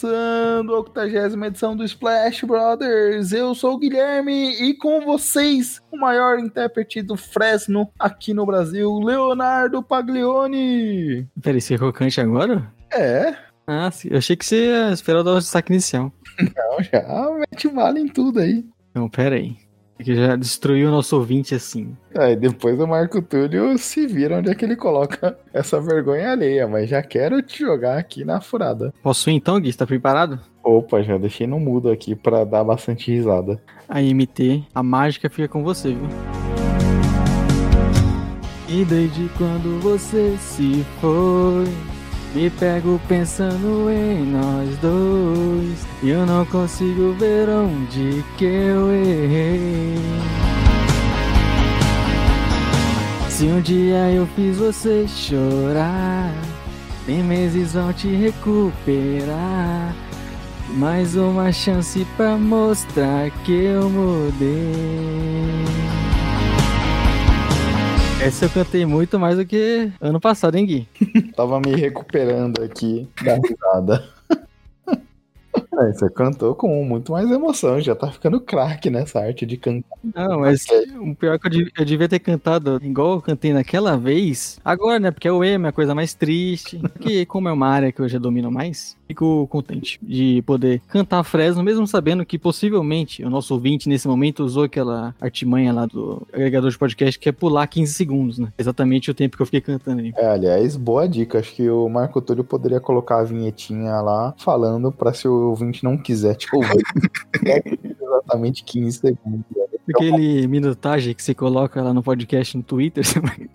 Começando a 80 edição do Splash Brothers, eu sou o Guilherme e com vocês o maior intérprete do Fresno aqui no Brasil, Leonardo Paglioni. Peraí, você é crocante agora? É, Ah, sim. Eu achei que você ia esperar dar o destaque inicial. não, já mete bala em tudo aí. Não, peraí. Que já destruiu o nosso ouvinte assim. Aí depois o Marco Túlio se vira onde é que ele coloca essa vergonha alheia, mas já quero te jogar aqui na furada. Posso ir então, Gui? Você tá preparado? Opa, já deixei no mudo aqui pra dar bastante risada. A MT, a mágica fica com você, viu? E desde quando você se foi, me pego pensando em nós dois. E eu não consigo ver onde que eu errei. Se um dia eu fiz você chorar, tem meses vão te recuperar. Mais uma chance pra mostrar que eu mudei. Essa eu cantei muito mais do que ano passado, hein, Gui? Tava me recuperando aqui da risada. É, você cantou com muito mais emoção, já tá ficando craque nessa arte de cantar. Não, mas o pior é que eu devia, eu devia ter cantado igual eu cantei naquela vez. Agora, né? Porque o emo é a coisa mais triste. Que como é uma área que eu já domino mais, fico contente de poder cantar Fresno, mesmo sabendo que possivelmente o nosso ouvinte nesse momento usou aquela artimanha lá do agregador de podcast que é pular 15 segundos, né? Exatamente o tempo que eu fiquei cantando ali. É, aliás, boa dica. Acho que o Marco Túlio poderia colocar a vinhetinha lá falando pra se o ouvinte não quiser te ouvir. é exatamente 15 segundos. né? Aquele minutagem que você coloca lá no podcast no Twitter.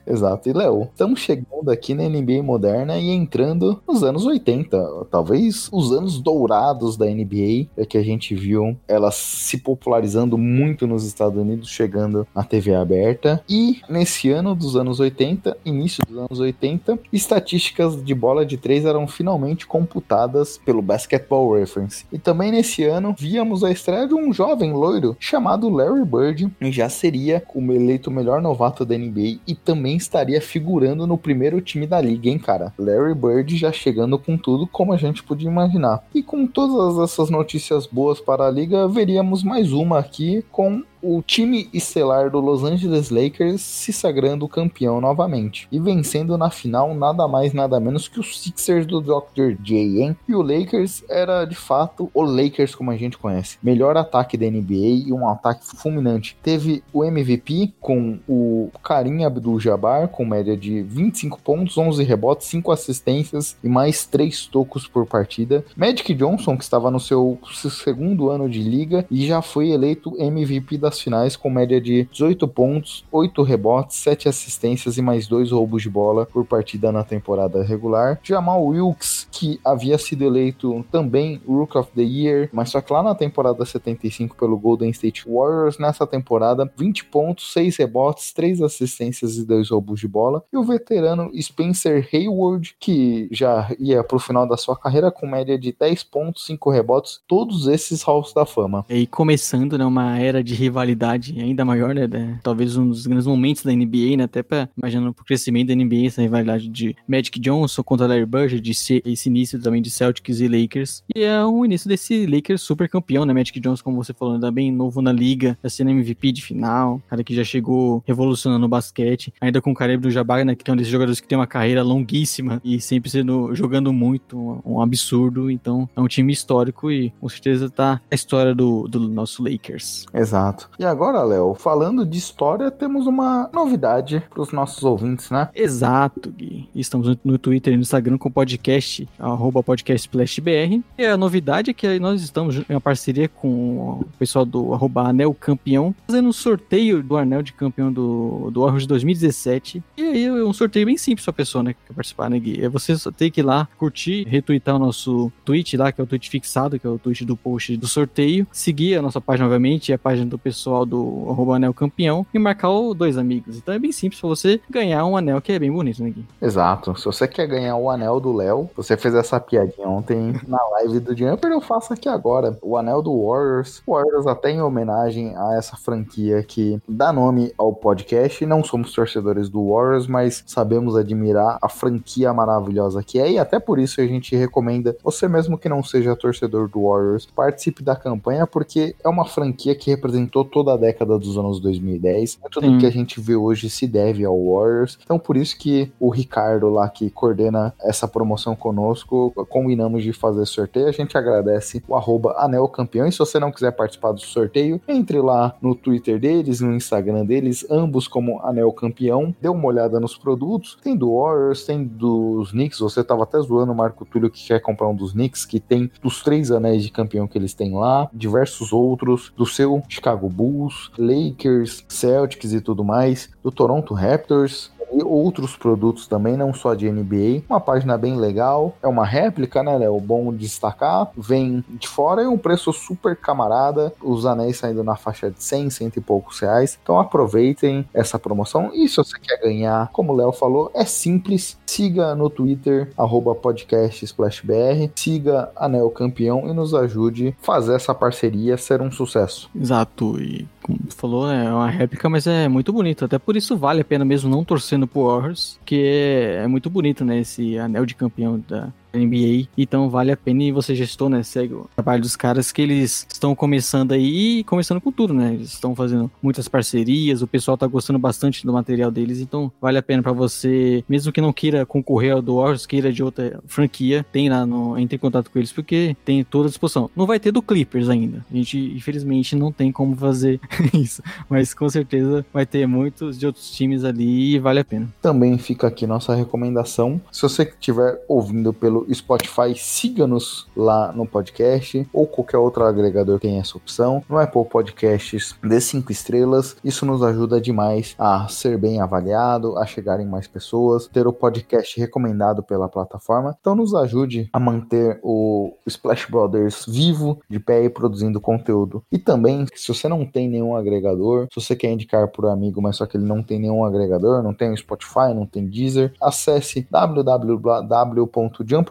Exato. E, Léo, estamos chegando aqui na NBA moderna e entrando nos anos 80. Talvez os anos dourados da NBA, é que a gente viu ela se popularizando muito nos Estados Unidos, chegando na TV aberta. E nesse ano dos anos 80, início dos anos 80, estatísticas de bola de três eram finalmente computadas pelo Basketball Reference. E também nesse ano, víamos a estreia de um jovem loiro chamado Larry Bird, e já seria o eleito melhor novato da NBA e também estaria figurando no primeiro time da liga, hein, cara? Larry Bird já chegando com tudo, como a gente podia imaginar. E com todas essas notícias boas para a liga, veríamos mais uma aqui com o time estelar do Los Angeles Lakers se sagrando campeão novamente e vencendo na final nada mais nada menos que os Sixers do Dr. J, hein? E o Lakers era de fato o Lakers como a gente conhece, melhor ataque da NBA e um ataque fulminante. Teve o MVP com o Karim Abdul-Jabbar com média de 25 pontos, 11 rebotes, 5 assistências e mais 3 tocos por partida. Magic Johnson que estava no seu segundo ano de liga e já foi eleito MVP das finais com média de 18 pontos, 8 rebotes, 7 assistências e mais 2 roubos de bola por partida na temporada regular. Jamal Wilkes, que havia sido eleito também Rook of the Year, mas só que lá na temporada 75 pelo Golden State Warriors, nessa temporada 20 pontos, 6 rebotes, 3 assistências e 2 roubos de bola. E o veterano Spencer Hayward, que já ia pro final da sua carreira com média de 10 pontos, 5 rebotes, todos esses halls da fama. E começando, né, uma era de rivalidade ainda maior, né, né, talvez um dos grandes momentos da NBA, né, até pra, imaginando pro crescimento da NBA, essa rivalidade de Magic Johnson contra Larry Bird, de esse início também de Celtics e Lakers, e é o início desse Lakers super campeão, né, Magic Johnson, como você falou, ainda bem novo na liga, já sendo MVP de final, cara que já chegou revolucionando o basquete, ainda com o Kareem do Jabbar, né, que é um desses jogadores que tem uma carreira longuíssima e sempre sendo, jogando muito, um, um absurdo, então é um time histórico e com certeza tá a história do, do nosso Lakers. Exato. E agora, Léo, falando de história, temos uma novidade para os nossos ouvintes, né? Exato, Gui. Estamos no Twitter e no Instagram com o podcast, arroba podcastplashbr. E a novidade é que nós estamos em uma parceria com o pessoal do arroba Anel Campeão, fazendo um sorteio do anel de campeão do, do Warriors de 2017. E aí é um sorteio bem simples pra pessoa, né, que quer participar, né, Gui? É você só ter que ir lá, curtir, retweetar o nosso tweet lá, que é o tweet fixado, que é o tweet do post do sorteio, seguir a nossa página, obviamente, e a página do pessoal do arroba Anel Campeão, e marcar os dois amigos. Então é bem simples pra você ganhar um anel que é bem bonito, né, Gui? Exato. Se você quer ganhar o anel do Léo, você fez essa piadinha ontem na live do Jumper, eu faço aqui agora. O anel do Warriors. Warriors até em homenagem a essa franquia que dá nome ao podcast. Não somos torcedores do Warriors, mas sabemos admirar a franquia maravilhosa que é. E até por isso a gente recomenda, você mesmo que não seja torcedor do Warriors, participe da campanha, porque é uma franquia que representou toda a década dos anos 2010. Tudo Sim. que a gente vê hoje se deve ao Warriors. Então por isso que o Ricardo lá que coordena essa promoção conosco, combinamos de fazer sorteio. A gente agradece o arroba Anel Campeão. E se você não quiser participar do sorteio, entre lá no Twitter deles, no Instagram deles, ambos como Anel Campeão. Dê uma olhada nos produtos. Tem do Warriors, tem dos Knicks. Você tava até zoando o Marco Túlio que quer comprar um dos Knicks, que tem dos três anéis de campeão que eles têm lá, diversos outros, do seu Chicago Bulls, Lakers, Celtics e tudo mais, do Toronto Raptors, outros produtos também, não só de NBA. Uma página bem legal, é uma réplica, né, Léo? Bom destacar. Vem de fora e um preço super camarada. Os anéis saindo na faixa de 100, cento e poucos reais. Então aproveitem essa promoção. E se você quer ganhar, como o Léo falou, é simples. Siga no Twitter, arroba podcastsplashbr. Siga Anel Campeão e nos ajude a fazer essa parceria ser um sucesso. Exato, e falou, é uma réplica, mas é muito bonito. Até por isso vale a pena mesmo não torcendo pro Warriors, que é, é muito bonito, né? Esse anel de campeão da NBA. Então vale a pena e você gestor, né? Segue o trabalho dos caras que eles estão começando aí e começando com tudo, né? Eles estão fazendo muitas parcerias, o pessoal tá gostando bastante do material deles, então vale a pena para você, mesmo que não queira concorrer ao do Warriors, queira de outra franquia, tem lá no entre em contato com eles porque tem toda a disposição. Não vai ter do Clippers ainda. A gente infelizmente não tem como fazer isso, mas com certeza vai ter muitos de outros times ali e vale a pena. Também fica aqui nossa recomendação. Se você estiver ouvindo pelo Spotify, siga-nos lá no podcast ou qualquer outro agregador tem essa opção. No Apple Podcasts, dê cinco estrelas. Isso nos ajuda demais a ser bem avaliado, a chegarem mais pessoas, ter o podcast recomendado pela plataforma. Então nos ajude a manter o Splash Brothers vivo, de pé e produzindo conteúdo. E também, se você não tem nenhum agregador, se você quer indicar por amigo, mas só que ele não tem nenhum agregador, não tem Spotify, não tem Deezer, acesse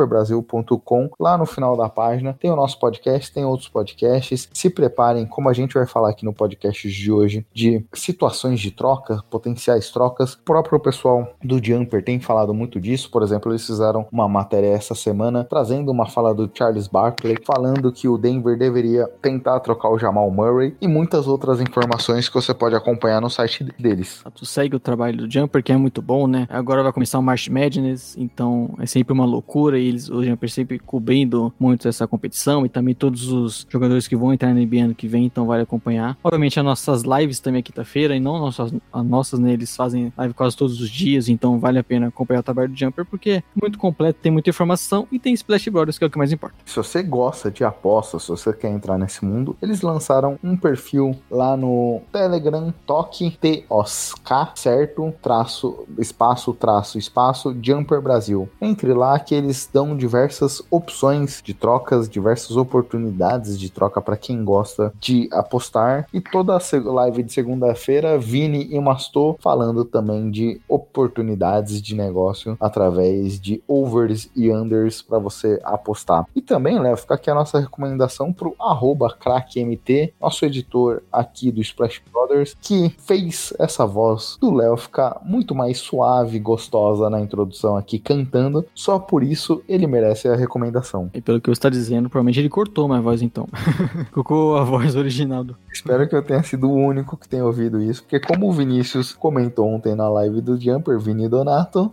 www.jumperbrasil.com. Lá no final da página tem o nosso podcast, tem outros podcasts. Se preparem, como a gente vai falar aqui no podcast de hoje, de situações de troca, potenciais trocas. O próprio pessoal do Jumper tem falado muito disso. Por exemplo, eles fizeram uma matéria essa semana trazendo uma fala do Charles Barkley, falando que o Denver deveria tentar trocar o Jamal Murray e muitas outras informações que você pode acompanhar no site deles. Tu segue o trabalho do Jumper, que é muito bom, né? Agora vai começar o March Madness, então é sempre uma loucura e eles, o Jumper sempre cobrindo muito essa competição e também todos os jogadores que vão entrar na NBA ano que vem, então vale acompanhar. Obviamente as nossas lives também é quinta-feira e não nossas, as nossas, né? Eles fazem live quase todos os dias, então vale a pena acompanhar o trabalho do Jumper porque é muito completo, tem muita informação e tem Splash Brothers, que é o que mais importa. Se você gosta de apostas, se você quer entrar nesse mundo, eles lançaram um perfil lá no Telegram, toque T-O-S-K, certo? Traço, espaço, traço, espaço, Jumper Brasil. Entre lá que eles dão diversas opções de trocas, diversas oportunidades de troca para quem gosta de apostar. E toda a live de segunda-feira, Vini e Mastor falando também de oportunidades de negócio através de overs e unders para você apostar. E também, Léo, fica aqui a nossa recomendação pro arroba crackmt, nosso editor aqui do Splash Brothers, que fez essa voz do Léo ficar muito mais suave, gostosa na introdução aqui, cantando. Só por isso ele merece a recomendação. E pelo que eu está dizendo, provavelmente ele cortou minha voz então. Colocou a voz original do. Espero que eu tenha sido o único que tenha ouvido isso, porque como o Vinícius comentou ontem na live do Jumper, Vini Donato,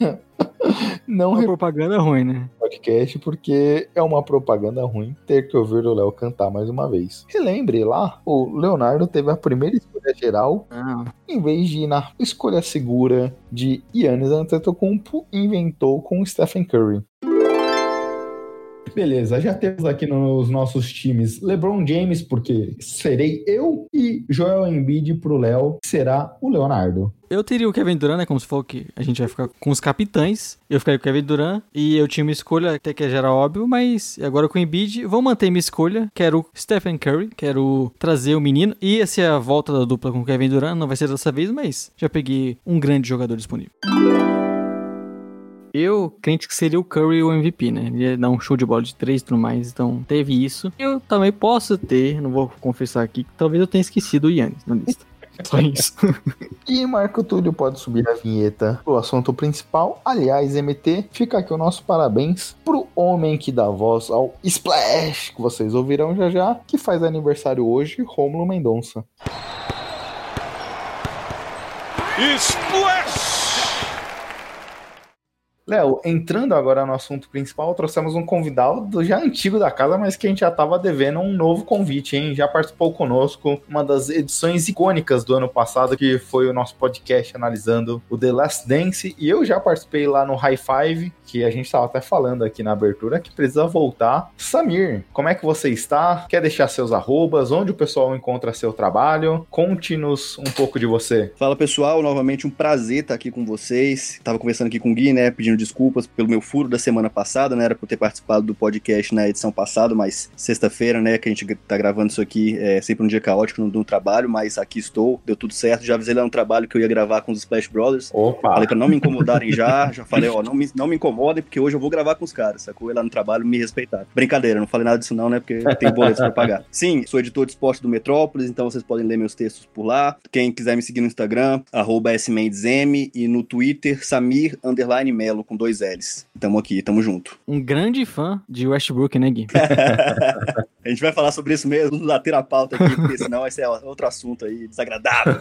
não Uma propaganda ruim, né? podcast porque é uma propaganda ruim ter que ouvir o Léo cantar mais uma vez. Relembre lá, o Leonardo teve a primeira escolha geral, Ah, em vez de ir na escolha segura de Yannis Antetokounmpo, inventou com Stephen Curry. Beleza, já temos aqui nos nossos times LeBron James, porque serei eu, e Joel Embiid pro Léo, será o Leonardo. eu teria o Kevin Durant, né? Como se for que a gente vai ficar com os capitães. Eu ficaria com o Kevin Durant. E eu tinha uma escolha, até que já era óbvio, mas agora com o Embiid, vou manter minha escolha. Quero Stephen Curry, quero trazer o menino. E essa é a volta da dupla com o Kevin Durant. Não vai ser dessa vez, mas já peguei um grande jogador disponível. Eu crente que seria o Curry o MVP, né? Ele ia dar um show de bola de três e tudo mais, então teve isso. Eu também posso ter, não vou confessar aqui, que talvez eu tenha esquecido o Yannis na lista. Só isso. E Marco Túlio pode subir a vinheta pro assunto principal. Aliás, MT, fica aqui o nosso parabéns pro homem que dá voz ao Splash, que vocês ouvirão já já, que faz aniversário hoje, Rômulo Mendonça. Léo, entrando agora no assunto principal, trouxemos um convidado já antigo da casa, mas que a gente já estava devendo um novo convite, hein? Já participou conosco uma das edições icônicas do ano passado, que foi o nosso podcast analisando o The Last Dance, e eu já participei lá no High Five, que a gente estava até falando aqui na abertura, que precisa voltar. Samir, como é que você está? Quer deixar seus arrobas? Onde o pessoal encontra seu trabalho? Conte-nos um pouco de você. Fala pessoal, novamente um prazer estar aqui com vocês. Tava conversando aqui com o Gui, né, pedindo desculpas pelo meu furo da semana passada, né, era por ter participado do podcast na edição passada, mas sexta-feira, né, que a gente tá gravando isso aqui, é sempre um dia caótico no, no trabalho, mas aqui estou, deu tudo certo. Já avisei lá no trabalho que eu ia gravar com os Splash Brothers. Opa! Falei pra não me incomodarem já, já falei, ó, não me, não me incomodem, porque hoje eu vou gravar com os caras, sacou? E lá no trabalho me respeitar. Brincadeira, não falei nada disso não, né, porque tem boletos pra pagar. Sim, sou editor de esporte do Metrópolis, então vocês podem ler meus textos por lá. Quem quiser me seguir no Instagram, arroba smendesm, e no Twitter, Samir, underline Melo, com dois L's. Tamo aqui, tamo junto. Um grande fã de Westbrook, né, Gui? A gente vai falar sobre isso mesmo, não bater a pauta aqui, porque senão esse é outro assunto aí, desagradável.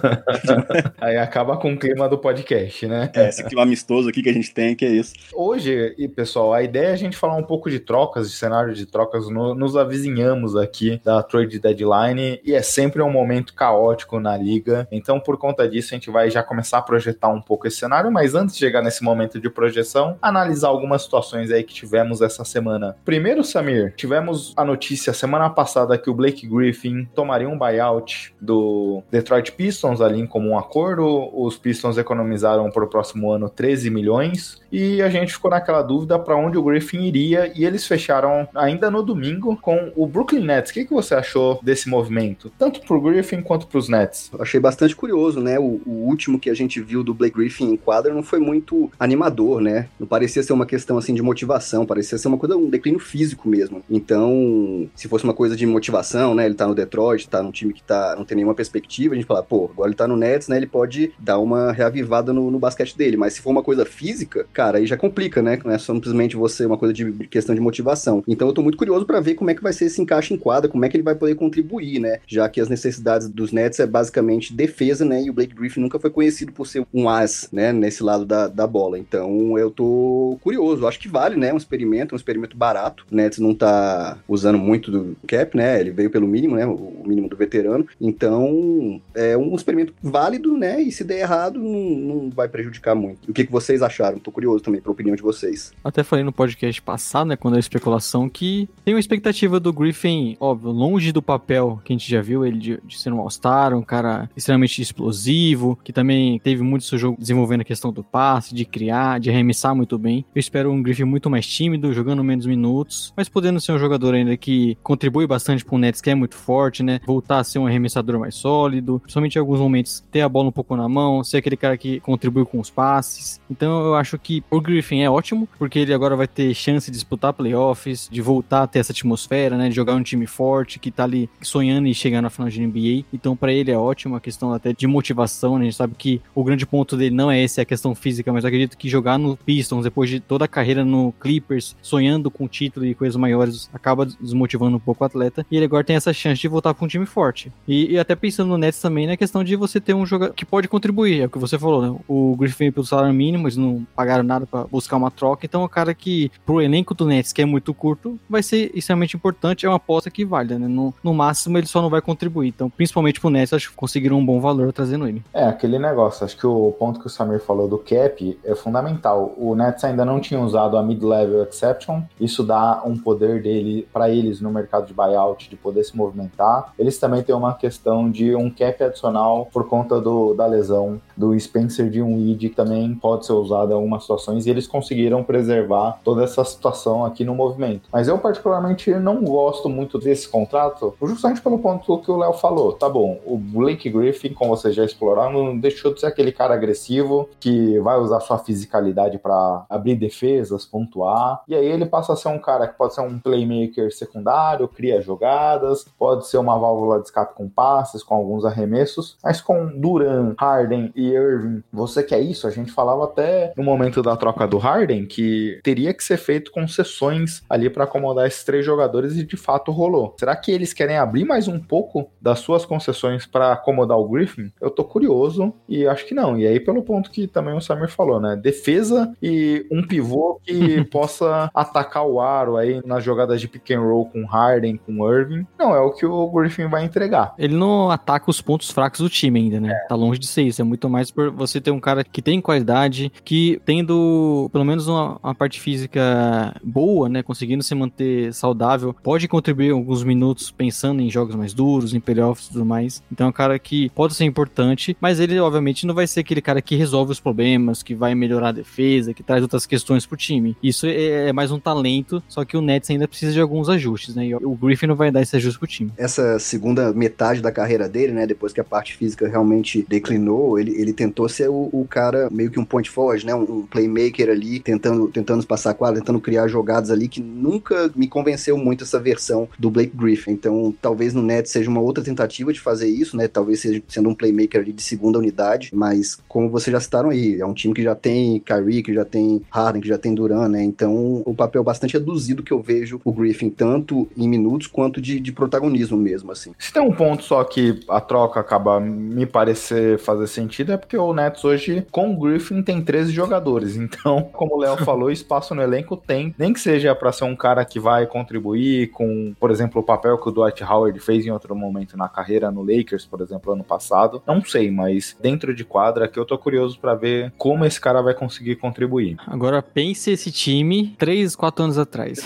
Aí acaba com o clima do podcast, né? É, esse clima amistoso aqui que a gente tem, que é isso. Hoje, e pessoal, a ideia é a gente falar um pouco de trocas, de cenário de trocas. No- nos avizinhamos aqui da trade deadline e é sempre um momento caótico na liga. Então, por conta disso, a gente vai já começar a projetar um pouco esse cenário. Mas antes de chegar nesse momento de projeção, analisar algumas situações aí que tivemos essa semana. Primeiro, Samir, tivemos a notícia semana passada que o Blake Griffin tomaria um buyout do Detroit Pistons ali em comum acordo. Os Pistons economizaram para o próximo ano 13 milhões e a gente ficou naquela dúvida para onde o Griffin iria e eles fecharam ainda no domingo com o Brooklyn Nets. O que, que você achou desse movimento? Tanto pro Griffin quanto pros Nets. Eu achei bastante curioso, né? O, o último que a gente viu do Blake Griffin em quadra não foi muito animador, né? Não parecia ser uma questão assim de motivação, parecia ser uma coisa, um declínio físico mesmo. Então, se fosse uma coisa de motivação, né? Ele tá no Detroit, tá num time que tá, não tem nenhuma perspectiva, a gente fala, pô, agora ele tá no Nets, né? Ele pode dar uma reavivada no, no basquete dele. Mas se for uma coisa física, cara, aí já complica, né? Não é simplesmente você uma coisa de questão de motivação. Então eu tô muito curioso pra ver como é que vai ser esse encaixe em quadra, como é que ele vai poder contribuir, né? Já que as necessidades dos Nets é basicamente defesa, né? E o Blake Griffin nunca foi conhecido por ser um as, né? Nesse lado da, da bola. Então eu tô curioso. Acho que vale, né? Um experimento, um experimento barato. O Nets não tá usando muito do cap, né? Ele veio pelo mínimo, né? O mínimo do veterano. Então é um experimento válido, né? E se der errado, não, não vai prejudicar muito. O que, que vocês acharam? Tô curioso também pra opinião de vocês. Até falei no podcast passado, né, quando a especulação, que tem uma expectativa do Griffin, óbvio, longe do papel que a gente já viu, ele de, de ser um All-Star, um cara extremamente explosivo, que também teve muito seu jogo desenvolvendo a questão do passe, de criar, de arremessar muito bem. Eu espero um Griffin muito mais tímido, jogando menos minutos, mas podendo ser um jogador ainda que contribui bastante para o Nets, que é muito forte, né? Voltar a ser um arremessador mais sólido, principalmente em alguns momentos ter a bola um pouco na mão, ser aquele cara que contribui com os passes. Então eu acho que o Griffin é ótimo, porque ele agora vai ter chance de disputar playoffs, de voltar a ter essa atmosfera, né? De jogar um time forte que tá ali sonhando em chegar na final de NBA. Então para ele é ótimo a questão até de motivação, né? A gente sabe que o grande ponto dele não é esse, é a questão física, mas eu acredito que jogar no Pistons depois de toda a carreira no Clippers, sonhando com título e coisas maiores, acaba desmotivando um atleta, e ele agora tem essa chance de voltar para um time forte. E, e, até pensando no Nets também na questão de você ter um jogador que pode contribuir, é o que você falou, né? O Griffin pelo salário mínimo, eles não pagaram nada para buscar uma troca, então um cara que, pro elenco do Nets, que é muito curto, vai ser extremamente importante, é uma aposta que vale, né? No, no máximo ele só não vai contribuir, então principalmente pro Nets, acho que conseguiram um bom valor trazendo ele. É, aquele negócio, acho que o ponto que o Samir falou do cap é fundamental. O Nets ainda não tinha usado a mid-level exception, isso dá um poder dele para eles no mercado de buyout de poder se movimentar. Eles também têm uma questão de um cap adicional por conta do, da lesão do Spencer de um id que também pode ser usado em algumas situações e eles conseguiram preservar toda essa situação aqui no movimento. Mas eu particularmente não gosto muito desse contrato, justamente pelo ponto que o Léo falou. Tá bom, o Blake Griffin, como vocês já exploraram, deixou de ser aquele cara agressivo que vai usar sua fisicalidade para abrir defesas, pontuar. E aí ele passa a ser um cara que pode ser um playmaker secundário, cria jogadas, pode ser uma válvula de escape com passes, com alguns arremessos, mas com Duran, Harden e Irving, você quer isso? A gente falava até no momento da troca do Harden que teria que ser feito concessões ali para acomodar esses três jogadores e de fato rolou. Será que eles querem abrir mais um pouco das suas concessões para acomodar o Griffin? Eu tô curioso e acho que não. E aí pelo ponto que também o Samir falou, né? Defesa e um pivô que possa atacar o aro aí nas jogadas de pick and roll com Harden, com Irving. Não é o que o Griffin vai entregar. Ele não ataca os pontos fracos do time ainda, né? É. Tá longe de ser isso. É muito mais por você ter um cara que tem qualidade, que tendo pelo menos uma, uma parte física boa, né? Conseguindo se manter saudável, pode contribuir alguns minutos pensando em jogos mais duros, em playoffs e tudo mais. Então é um cara que pode ser importante, mas ele obviamente não vai ser aquele cara que resolve os problemas, que vai melhorar a defesa, que traz outras questões pro time. Isso é, é mais um talento, só que o Nets ainda precisa de alguns ajustes, né? E o Griffin não vai dar esse ajuste pro time. Essa segunda metade da carreira dele, né? Depois que a parte física realmente declinou, ele, ele tentou ser o, o cara meio que um point forward, né? Um, um, playmaker ali, tentando, tentando passar quadra, tentando criar jogadas ali, que nunca me convenceu muito essa versão do Blake Griffin. Então, talvez no Nets seja uma outra tentativa de fazer isso, né? Talvez seja sendo um playmaker ali de segunda unidade, mas como vocês já citaram aí, é um time que já tem Kyrie, que já tem Harden, que já tem Duran, né? Então, o papel bastante reduzido que eu vejo o Griffin, tanto em minutos quanto de, de protagonismo mesmo, assim. Se tem um ponto só que a troca acaba me parecer fazer sentido, é porque o Nets hoje, com o Griffin, tem 13 jogadores. Então, como o Léo falou, espaço no elenco tem. Nem que seja para ser um cara que vai contribuir com, por exemplo, o papel que o Dwight Howard fez em outro momento na carreira no Lakers, por exemplo, ano passado. Não sei, mas dentro de quadra que eu tô curioso para ver como esse cara vai conseguir contribuir. Agora pense esse time 3, 4 anos atrás.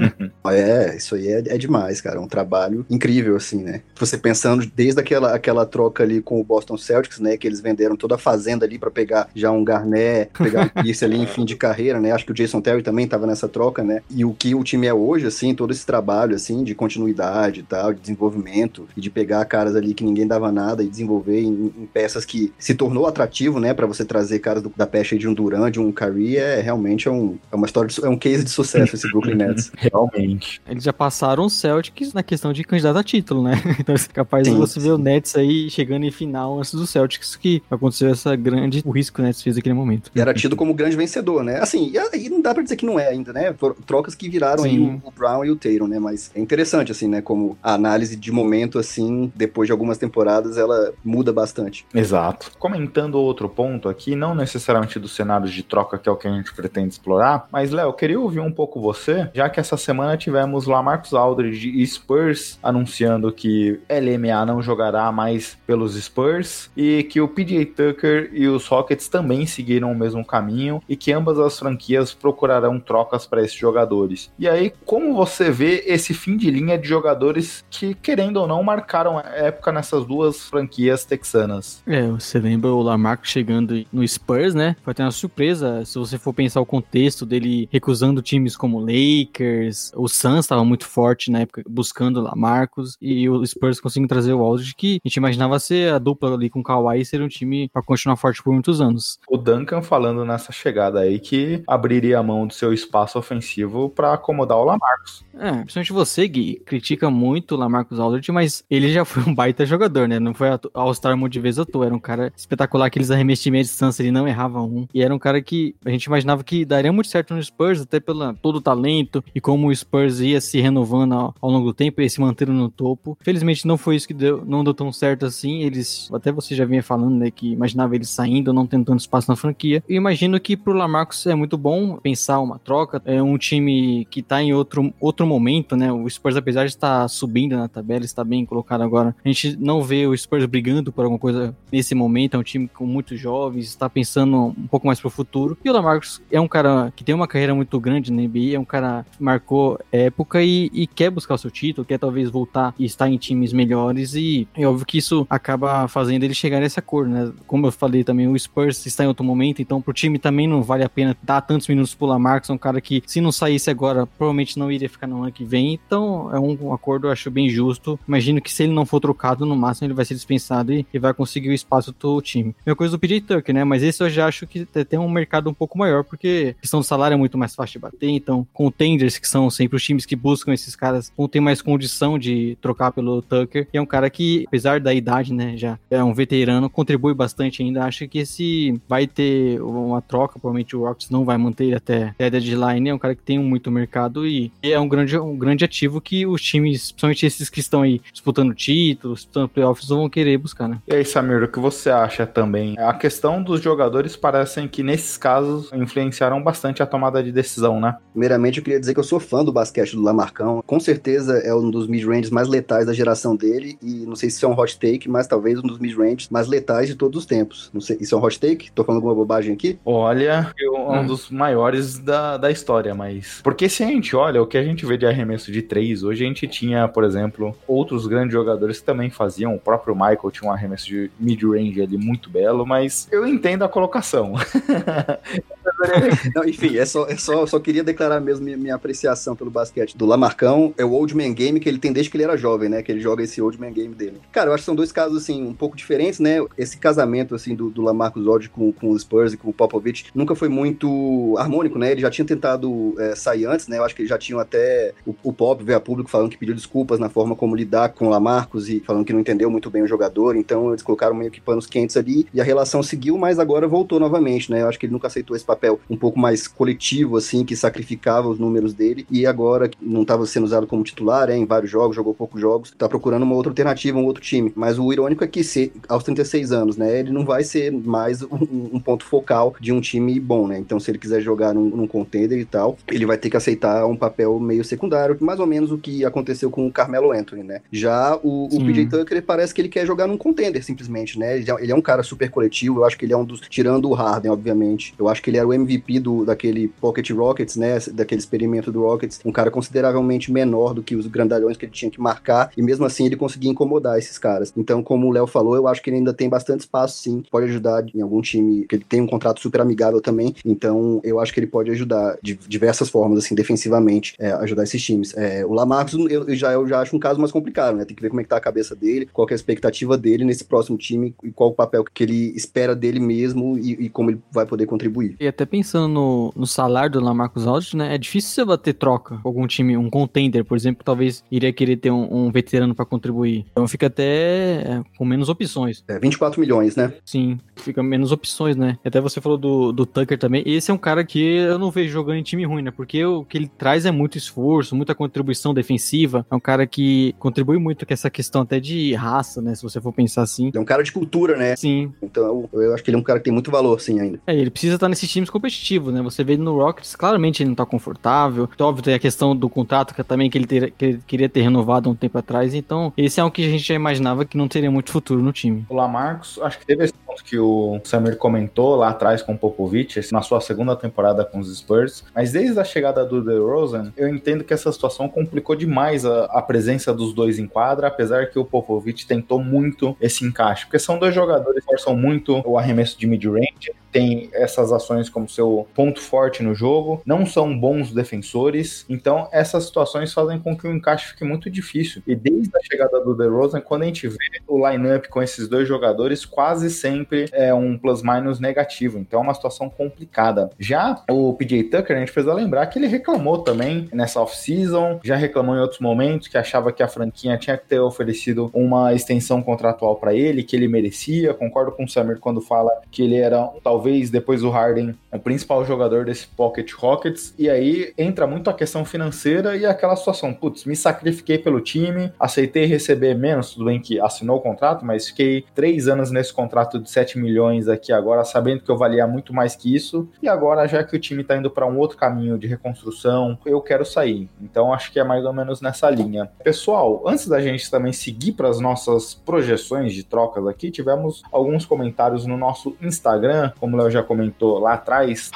é, isso aí é, é demais, cara. É um trabalho incrível, assim, né? Você pensando desde aquela, aquela troca ali com o Boston Celtics, né? Que eles venderam toda a fazenda ali para pegar já um Garnett, pegar um Pierce ali em fim de carreira, né? Acho que o Jason Terry também tava nessa troca, né? E o que o time é hoje, assim, todo esse trabalho, assim, de continuidade e tal, de desenvolvimento, e de pegar caras ali que ninguém dava nada e desenvolver em, em peças que se tornou atrativo, né? para você trazer caras do, da pecha de um Duran, de um Curry, é realmente é, um, é uma história, de, é um case de sucesso esse Brooklyn Nets. realmente. Eles já passaram o Celtics na questão de candidato a título, né? Então é capaz sim, de você sim. ver o Nets aí chegando em final antes do Celtics, que aconteceu essa grande, o risco que o Nets fez naquele momento. E era tido como grande vencedor, né? Assim, e aí não dá pra dizer que não é ainda, né? Trocas que viraram sim. aí o, o Brown e o Tatum, né? Mas é interessante, assim, né? Como a análise de momento, assim, depois de algumas temporadas, ela muda bastante. Exato. Comentando outro ponto aqui, não necessariamente dos cenários de troca, que é o que a gente pretende explorar, mas, Léo, eu queria ouvir um pouco você, já que essa semana tivemos lá Marcos Aldridge e Spurs anunciando que LMA não jogará mais pelos Spurs e que o PJ Tucker e os Rockets também seguiram o mesmo caminho e que ambas as franquias procurarão trocas para esses jogadores. E aí, como você vê esse fim de linha de jogadores que, querendo ou não, marcaram a época nessas duas franquias texanas? É, você lembra o Lamarco chegando no Spurs, né? Foi até uma surpresa, se você for pensar o contexto dele recusando times como Lakers, o Suns estava muito forte na época buscando Lamarcos e o Spurs conseguindo trazer o Aldridge que a gente imaginava ser a dupla ali com o Kawhi ser um time para continuar forte por muitos anos. O Duncan falando nessa chegada aí que abriria a mão do seu espaço ofensivo para acomodar o Lamarcos. É, principalmente você, Gui, critica muito o Lamarcus Aldridge, mas ele já foi um baita jogador, né? Não foi All-Star um monte de vezes à toa, era um cara espetacular, aqueles arremessos de meia distância, ele não errava um. E era um cara que a gente imaginava que daria muito certo no Spurs, até pelo todo o talento e como o Spurs ia se renovando ao, longo do tempo e se mantendo no topo. Felizmente não foi isso que deu, não deu tão certo assim. Eles, até você já vinha falando, né, que imaginava eles saindo, não tendo tanto espaço na franquia. Eu imagino que pro Lamarcus é muito bom pensar uma troca. É um time que tá em outro, outro momento, né? O Spurs, apesar de estar subindo na tabela, está bem colocado agora. A gente não vê o Spurs brigando por alguma coisa nesse momento. É um time com muitos jovens, está pensando um pouco mais pro futuro. E o Lamarcus é um cara que tem uma carreira muito grande na NBA, é um cara que marcou época e, e quer buscar o seu título, quer talvez voltar e estar em times melhores. E é óbvio que isso acaba fazendo ele chegar nesse acordo, né? Como eu falei também, o Spurs está em outro momento, então pro time também não vale a pena dar tantos minutos pro Lamarcus, é um cara que se não saísse agora, provavelmente não iria ficar no ano que vem. Então é um acordo, eu acho bem justo. Imagino que se ele não for trocado, no máximo ele vai ser dispensado e, e vai conseguir o espaço do time. Mesma coisa do PJ Tucker, né? Mas esse eu já acho que tem um mercado um pouco maior, porque a questão do salário é muito mais fácil de bater, então contenders, que são sempre os times que buscam esses caras, vão ter mais condição de trocar pelo Tucker. E é um cara que, apesar da idade, né, já é um veterano, contribui bastante ainda. Acho que esse vai ter uma troca, provavelmente o Rockets não vai manter ele até, até a deadline. É um cara que tem muito mercado e é um grande, um grande ativo que os times, principalmente esses que estão aí disputando títulos, disputando playoffs, vão querer buscar, né? E aí, Samir, o que você acha também? A questão dos jogadores parecem que nesses casos influenciaram bastante a tomada de decisão, né? Primeiramente, eu queria dizer que eu sou fã do basquete do Lamarcão. Com certeza é um dos mid-ranges mais letais da geração dele. E não sei se isso é um hot take, mas talvez um dos mid-ranges mais letais de todos os tempos. Não sei, isso é um hot take? Tô falando alguma bobagem aqui? Olha, é um hum. dos maiores da, da história, mas. Porque se a gente olha o que a gente vê de arremesso de três, hoje a gente tinha, por exemplo, outros grandes jogadores que também faziam. O próprio Michael tinha um arremesso de mid-range ali muito belo, mas eu entendo a colocação. Não, enfim, é só, é só, só queria declarar mesmo minha, minha, apreciação pelo basquete do Lamarcão. É o Old Man Game que ele tem desde que ele era jovem, né? Que ele joga esse Old Man Game dele. Cara, eu acho que são dois casos, assim, um pouco diferentes, né? Esse casamento, assim, do, do Lamarcus Odd com, com os Spurs e com o Popovich nunca foi muito harmônico, né? Ele já tinha tentado é, sair antes, né? Eu acho que eles já tinham até o, o Pop veio a público falando que pediu desculpas na forma como lidar com o Lamarcus e falando que não entendeu muito bem o jogador. Então eles colocaram meio que panos quentes ali e a relação seguiu, mas agora voltou novamente, né? Eu acho que ele nunca aceitou esse papel um pouco mais coletivo, assim, que sacrificava os números dele, e agora não estava sendo usado como titular, é, em vários jogos, jogou poucos jogos, tá procurando uma outra alternativa, um outro time. Mas o irônico é que se, aos 36 anos, né, ele não vai ser mais um, um ponto focal de um time bom, né? Então, se ele quiser jogar num, num contender e tal, ele vai ter que aceitar um papel meio secundário, mais ou menos o que aconteceu com o Carmelo Anthony, né? Já o, o PJ Tucker, parece que ele quer jogar num contender, simplesmente, né? Ele é, ele é um cara super coletivo, eu acho que ele é um dos, tirando o Harden, obviamente, eu acho que ele era o MVP do, daquele Pocket Rockets, né? Daquele experimento do Rockets, um cara consideravelmente menor do que os grandalhões que ele tinha que marcar, e mesmo assim ele conseguia incomodar esses caras. Então, como o Léo falou, eu acho que ele ainda tem bastante espaço, sim. Pode ajudar em algum time, que ele tem um contrato super amigável também. Então, eu acho que ele pode ajudar de diversas formas, assim, defensivamente, é, ajudar esses times. É, o Lamarcus, eu, eu, já, eu já acho um caso mais complicado, né? Tem que ver como é que tá a cabeça dele, qual é a expectativa dele nesse próximo time e qual o papel que ele espera dele mesmo e, e como ele vai poder contribuir. E até pensando no, no salário do Lamarcus Aldridge, né? É difícil você bater troca com algum time, um contender, por exemplo, talvez iria querer ter um, um veterano para contribuir. Então fica até é, com menos opções. É, 24 milhões, né? Sim, fica menos opções, né? Até você falou do, do Tucker também. Esse é um cara que eu não vejo jogando em time ruim, né? Porque o que ele traz é muito esforço, muita contribuição defensiva. É um cara que contribui muito com essa questão até de raça, né? Se você for pensar assim. É um cara de cultura, né? Sim. Então eu, acho que ele é um cara que tem muito valor, sim, ainda. É, ele precisa estar nesses times competitivos, né? Você vê no Rockets, claramente ele não tá confortável. Então, óbvio, tem a questão do contrato que também que ele, ter, que ele queria ter renovado um tempo atrás. Então, esse é o que a gente já imaginava que não teria muito futuro no time. O Lamarcus, acho que teve esse ponto que o Samir comentou lá atrás com o Popovich, na sua segunda temporada com os Spurs. Mas desde a chegada do DeRozan, eu entendo que essa situação complicou demais a, a presença dos dois em quadra, apesar que o Popovich tentou muito esse encaixe. Porque são dois jogadores que forçam muito o arremesso de mid-range, tem essas ações como seu ponto forte no jogo, não são bons defensores, então essas situações fazem com que o encaixe fique muito difícil. E desde a chegada do DeRozan, quando a gente vê o lineup com esses dois jogadores, quase sempre é um plus-minus negativo, então é uma situação complicada. Já o PJ Tucker, a gente precisa lembrar que ele reclamou também nessa off-season, já reclamou em outros momentos que achava que a franquia tinha que ter oferecido uma extensão contratual para ele, que ele merecia. Concordo com o Samir quando fala que ele era talvez depois do Harden o principal jogador desse Pocket Rockets. E aí entra muito a questão financeira e aquela situação, putz, me sacrifiquei pelo time, aceitei receber menos, tudo bem que assinou o contrato, mas fiquei três anos nesse contrato de 7 milhões aqui agora, sabendo que eu valia muito mais que isso. E agora, já que o time tá indo para um outro caminho de reconstrução, eu quero sair. Então acho que é mais ou menos nessa linha. Pessoal, antes da gente também seguir para as nossas projeções de trocas aqui, tivemos alguns comentários no nosso Instagram, como o Léo já comentou lá atrás,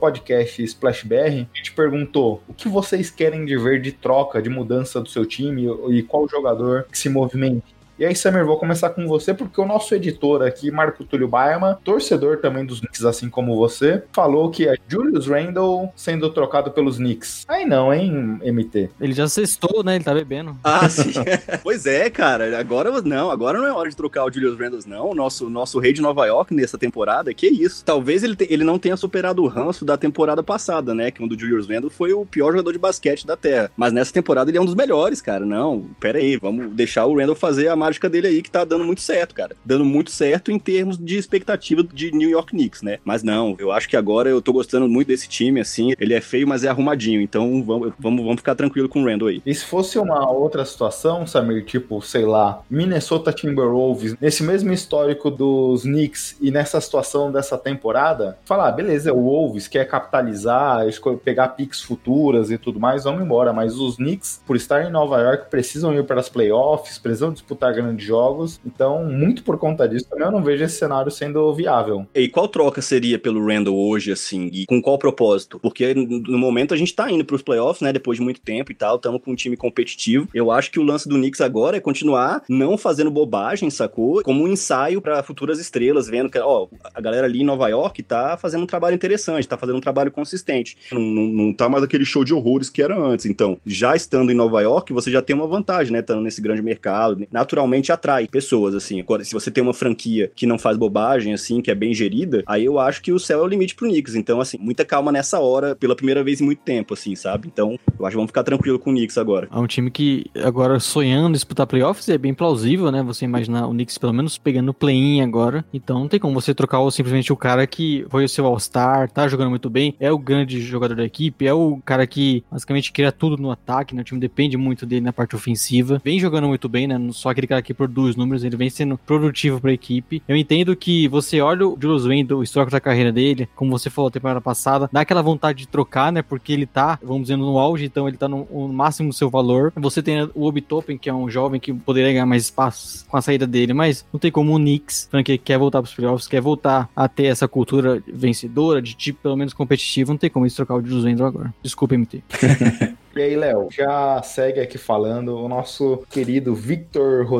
podcast splashbr. A gente perguntou o que vocês querem de ver de troca, de mudança do seu time e qual jogador que se movimente. E aí, Samir, vou começar com você, porque o nosso editor aqui, Marco Túlio Baima, torcedor também dos Knicks, assim como você, falou que é Julius Randle sendo trocado pelos Knicks. Aí não, hein, MT? Ele já cestou, né? Ele tá bebendo. Ah, sim. pois é, cara. Agora não, agora não é hora de trocar o Julius Randle, não. O nosso, nosso rei de Nova York nessa temporada, que isso. Talvez ele, te, ele não tenha superado o ranço da temporada passada, né? Que o do Julius Randle foi o pior jogador de basquete da Terra. Mas nessa temporada ele é um dos melhores, cara. Não, pera aí, vamos deixar o Randle fazer a mágica dele aí que tá dando muito certo, cara. Dando muito certo em termos de expectativa de New York Knicks, né? Mas não, eu acho que agora eu tô gostando muito desse time, assim. Ele é feio, mas é arrumadinho. Então vamos, vamos, ficar tranquilo com o Randall aí. E se fosse uma outra situação, Samir, tipo, sei lá, Minnesota Timberwolves, nesse mesmo histórico dos Knicks e nessa situação dessa temporada, falar, ah, beleza, o Wolves quer capitalizar, pegar picks futuras e tudo mais, vamos embora. Mas os Knicks, por estar em Nova York, precisam ir para as playoffs, precisam disputar grandes jogos. Então, muito por conta disso, eu não vejo esse cenário sendo viável. E qual troca seria pelo Randall hoje, assim? E com qual propósito? Porque no momento a gente tá indo pros playoffs, né? Depois de muito tempo e tal, estamos com um time competitivo. Eu acho que o lance do Knicks agora é continuar não fazendo bobagem, sacou? Como um ensaio para futuras estrelas, vendo que, ó, a galera ali em Nova York tá fazendo um trabalho interessante, tá fazendo um trabalho consistente. Não, não, não tá mais aquele show de horrores que era antes. Então, já estando em Nova York, você já tem uma vantagem, né? Estando nesse grande mercado. Naturalmente atrai pessoas, assim. Agora, se você tem uma franquia que não faz bobagem, assim, que é bem gerida, aí eu acho que o céu é o limite pro Knicks. Então, assim, muita calma nessa hora, pela primeira vez em muito tempo, assim, sabe? Então, eu acho que vamos ficar tranquilo com o Knicks agora. É um time que agora sonhando disputar playoffs é bem plausível, né? Você imaginar o Knicks pelo menos pegando o play-in agora. Então, não tem como você trocar simplesmente o cara que foi o seu All-Star, tá jogando muito bem, é o grande jogador da equipe, é o cara que basicamente cria tudo no ataque, né? O time depende muito dele na parte ofensiva. Vem jogando muito bem, né? Só aquele que produz números, ele vem sendo produtivo para a equipe. Eu entendo que você olha o Julius Randle, o histórico da carreira dele, como você falou temporada passada, dá aquela vontade de trocar, né? Porque ele tá, vamos dizer, no auge, então ele tá no, no máximo do seu valor. Você tem o Obi Toppen, que é um jovem que poderia ganhar mais espaço com a saída dele, mas não tem como o Knicks, que quer voltar pros playoffs, quer voltar a ter essa cultura vencedora, de tipo pelo menos competitivo, não tem como eles trocar o Julius Randle agora. Desculpa, MT. E aí, Léo, já segue aqui falando. O nosso querido Victor Rodrigues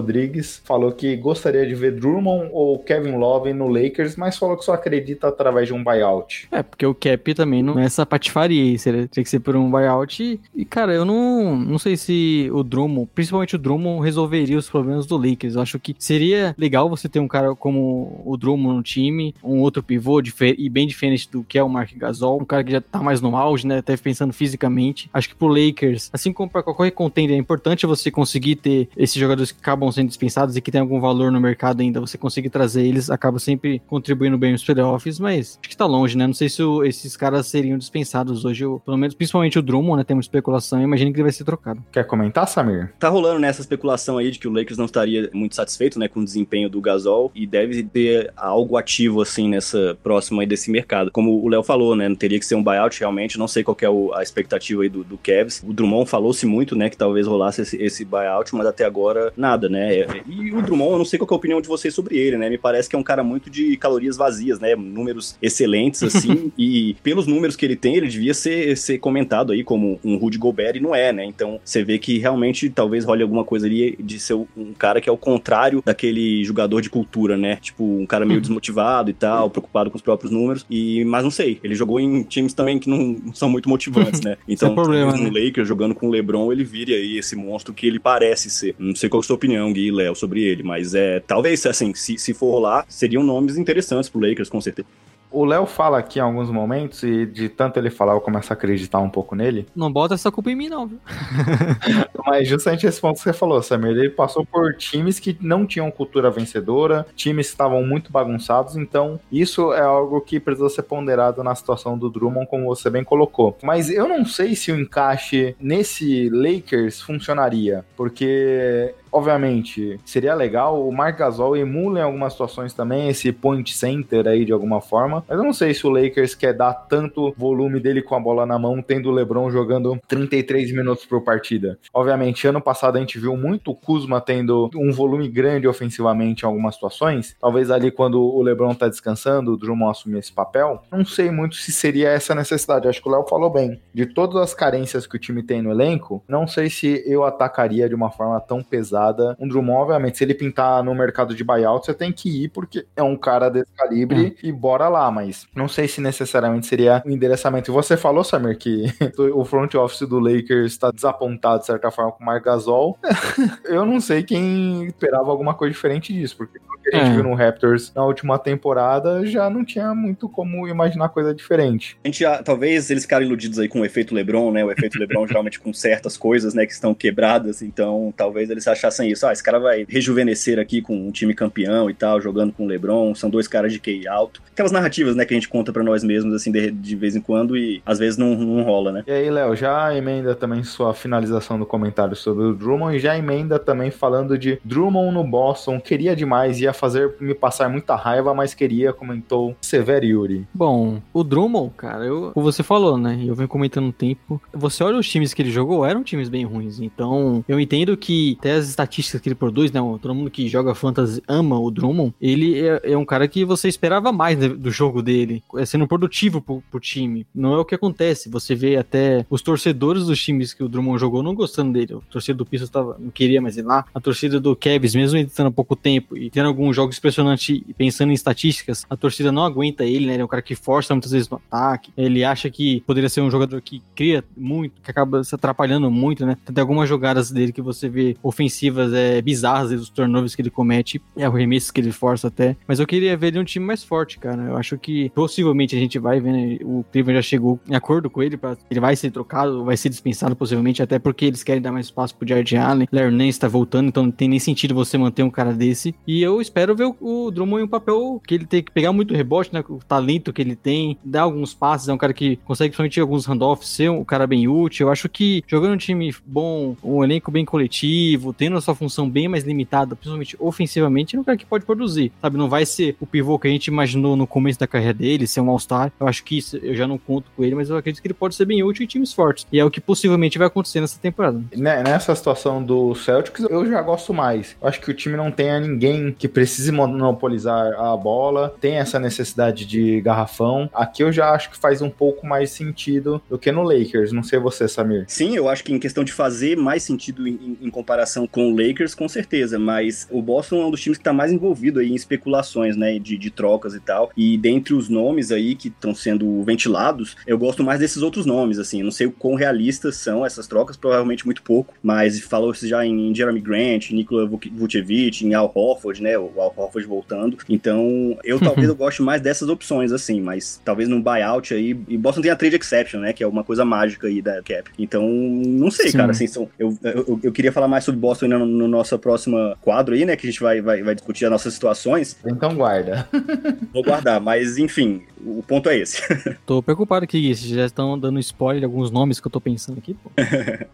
falou que gostaria de ver Drummond ou Kevin Love no Lakers, mas falou que só acredita através de um buyout. É, porque o cap também não é essa patifaria aí. Seria, teria que ser por um buyout. E, cara, eu não, não sei se o Drummond, principalmente o Drummond, resolveria os problemas do Lakers. Eu acho que seria legal você ter um cara como o Drummond no time, um outro pivô e bem diferente do que é o Mark Gasol, um cara que já tá mais no auge, né? Até pensando fisicamente. Acho que pro Lakers, assim como para qualquer contender, é importante você conseguir ter esses jogadores que acabam sendo dispensados e que tem algum valor no mercado ainda, você conseguir trazer eles, acaba sempre contribuindo bem nos playoffs, mas acho que tá longe, né? Não sei se o, esses caras seriam dispensados hoje, ou, pelo menos principalmente o Drummond, né? Tem uma especulação, imagino que ele vai ser trocado. Quer comentar, Samir? Tá rolando nessa especulação aí de que o Lakers não estaria muito satisfeito, né, com o desempenho do Gasol e deve ter algo ativo assim nessa próxima aí desse mercado. Como o Léo falou, né, não teria que ser um buyout realmente, não sei qual é a expectativa aí do, do Cavs, o Drummond falou-se muito, né, que talvez rolasse esse, esse, buyout, mas até agora nada, né? E o Drummond, eu não sei qual é a opinião de vocês sobre ele, né? Me parece que é um cara muito de calorias vazias, né? Números excelentes, assim, e pelos números que ele tem, ele devia ser, ser comentado aí como um Rudy Gobert e não é, né? Então você vê que realmente talvez role alguma coisa ali de ser um cara que é o contrário daquele jogador de cultura, né? Tipo, um cara meio uhum. desmotivado e tal, preocupado com os próprios números. E, mas não sei, ele jogou em times também que não são muito motivantes, né? Então, é problema, no né? Lakers jogando com o LeBron, ele vire aí esse monstro que ele parece ser. Não sei qual é a sua opinião, Gui e Léo, sobre ele, mas é talvez, assim, se, se for rolar, seriam nomes interessantes pro Lakers, com certeza. O Léo fala aqui em alguns momentos, e de tanto ele falar, eu começo a acreditar um pouco nele. Não bota essa culpa em mim, não, viu? Mas justamente esse ponto que você falou, Samir, ele passou por times que não tinham cultura vencedora, times que estavam muito bagunçados, então isso é algo que precisa ser ponderado na situação do Drummond, como você bem colocou. Mas eu não sei se o encaixe nesse Lakers funcionaria, porque Obviamente, seria legal. O Marc Gasol emula em algumas situações também esse point center aí de alguma forma. Mas eu não sei se o Lakers quer dar tanto volume dele com a bola na mão, tendo o LeBron jogando 33 minutos por partida. Obviamente, ano passado a gente viu muito o Kuzma tendo um volume grande ofensivamente em algumas situações. Talvez ali quando o LeBron tá descansando, o Drummond assumir esse papel. Não sei muito se seria essa necessidade. Acho que o Léo falou bem. De todas as carências que o time tem no elenco, não sei se eu atacaria de uma forma tão pesada pesada. Um Drummond, obviamente, se ele pintar no mercado de buyout, você tem que ir, porque é um cara desse calibre é. e bora lá, mas não sei se necessariamente seria o um endereçamento. E você falou, Samir, que o front office do Lakers está desapontado, de certa forma, com o Marc Gasol. Eu não sei quem esperava alguma coisa diferente disso, porque que a gente é. viu no Raptors na última temporada já não tinha muito como imaginar coisa diferente. A gente já, talvez eles ficaram iludidos aí com o efeito LeBron, né? O efeito LeBron geralmente com certas coisas, né, que estão quebradas, então talvez eles achassem isso. Ah, esse cara vai rejuvenescer aqui com um time campeão e tal, jogando com o LeBron, são dois caras de QI alto. Aquelas narrativas, né, que a gente conta para nós mesmos, assim, de, de, vez em quando e às vezes não, não rola, né? E aí, Léo, já emenda também sua finalização do comentário sobre o Drummond e já emenda também falando de Drummond no Boston, queria demais, ia fazer me passar muita raiva, mas queria, comentou Severo Yuri. Bom, o Drummond, cara, eu, como você falou, né, eu venho comentando um tempo, você olha os times que ele jogou, eram times bem ruins, então eu entendo que até as estatísticas que ele produz, né? Todo mundo que joga fantasy ama o Drummond. Ele é, é um cara que você esperava mais né, do jogo dele, é sendo produtivo pro, pro, time. Não é o que acontece. Você vê até os torcedores dos times que o Drummond jogou não gostando dele. O torcedor do Pistons tava, não queria mais ir lá. A torcida do Cavs, mesmo ele há pouco tempo e tendo alguns jogos impressionantes e pensando em estatísticas, a torcida não aguenta ele, né? Ele é um cara que força muitas vezes no ataque. Ele acha que poderia ser um jogador que cria muito, que acaba se atrapalhando muito, né? Tem algumas jogadas dele que você vê ofensivas é, bizarras dos turnovers que ele comete, é o remesso que ele força até. Mas eu queria ver ele um time mais forte, cara. Eu acho que possivelmente a gente vai ver, né? O Cleveland já chegou em acordo com ele, para ele vai ser trocado, vai ser dispensado possivelmente, até porque eles querem dar mais espaço pro Jared Allen. Larry Nance tá voltando, então não tem nem sentido você manter um cara desse. E eu espero ver o, o Drummond em um papel que ele tem que pegar muito rebote, né? O talento que ele tem, dar alguns passes, é um cara que consegue principalmente alguns handoffs, ser um cara bem útil. Eu acho que jogando um time bom, um elenco bem coletivo, tendo a sua função bem mais limitada, principalmente ofensivamente, é um cara que pode produzir, sabe? Não vai ser o pivô que a gente imaginou no começo da carreira dele, ser um All-Star. Eu acho que isso eu já não conto com ele, mas eu acredito que ele pode ser bem útil em times fortes. E é o que possivelmente vai acontecer nessa temporada. Né, nessa situação do Celtics, eu já gosto mais. Eu acho que o time não tenha ninguém que precise monopolizar a bola, tem essa necessidade de garrafão. Aqui eu já acho que faz um pouco mais sentido do que no Lakers. Não sei você, Samir. Sim, eu acho que em questão de fazer mais sentido em, em comparação com o Lakers, com certeza mas o Boston é um dos times que está mais envolvido aí em especulações, né, de, de trocas e tal. E dentre os nomes aí que estão sendo ventilados, eu gosto mais desses outros nomes, assim. Não sei o quão realistas são essas trocas, provavelmente muito pouco, mas falou-se já em Jeremy Grant, Nikola Vucevic, em Al Horford, né, o Al Horford voltando. Então, eu talvez eu goste mais dessas opções, assim, mas talvez num buyout aí. E Boston tem a trade exception, né, que é uma coisa mágica aí da cap. Então, não sei, Sim. cara, assim, são, eu, eu, eu, queria falar mais sobre Boston no, no nosso próximo quadro aí, né? Que a gente vai, vai, vai discutir as nossas situações. Então guarda. Vou guardar, mas enfim, o ponto é esse. tô preocupado aqui, vocês já estão dando spoiler de alguns nomes que eu tô pensando aqui.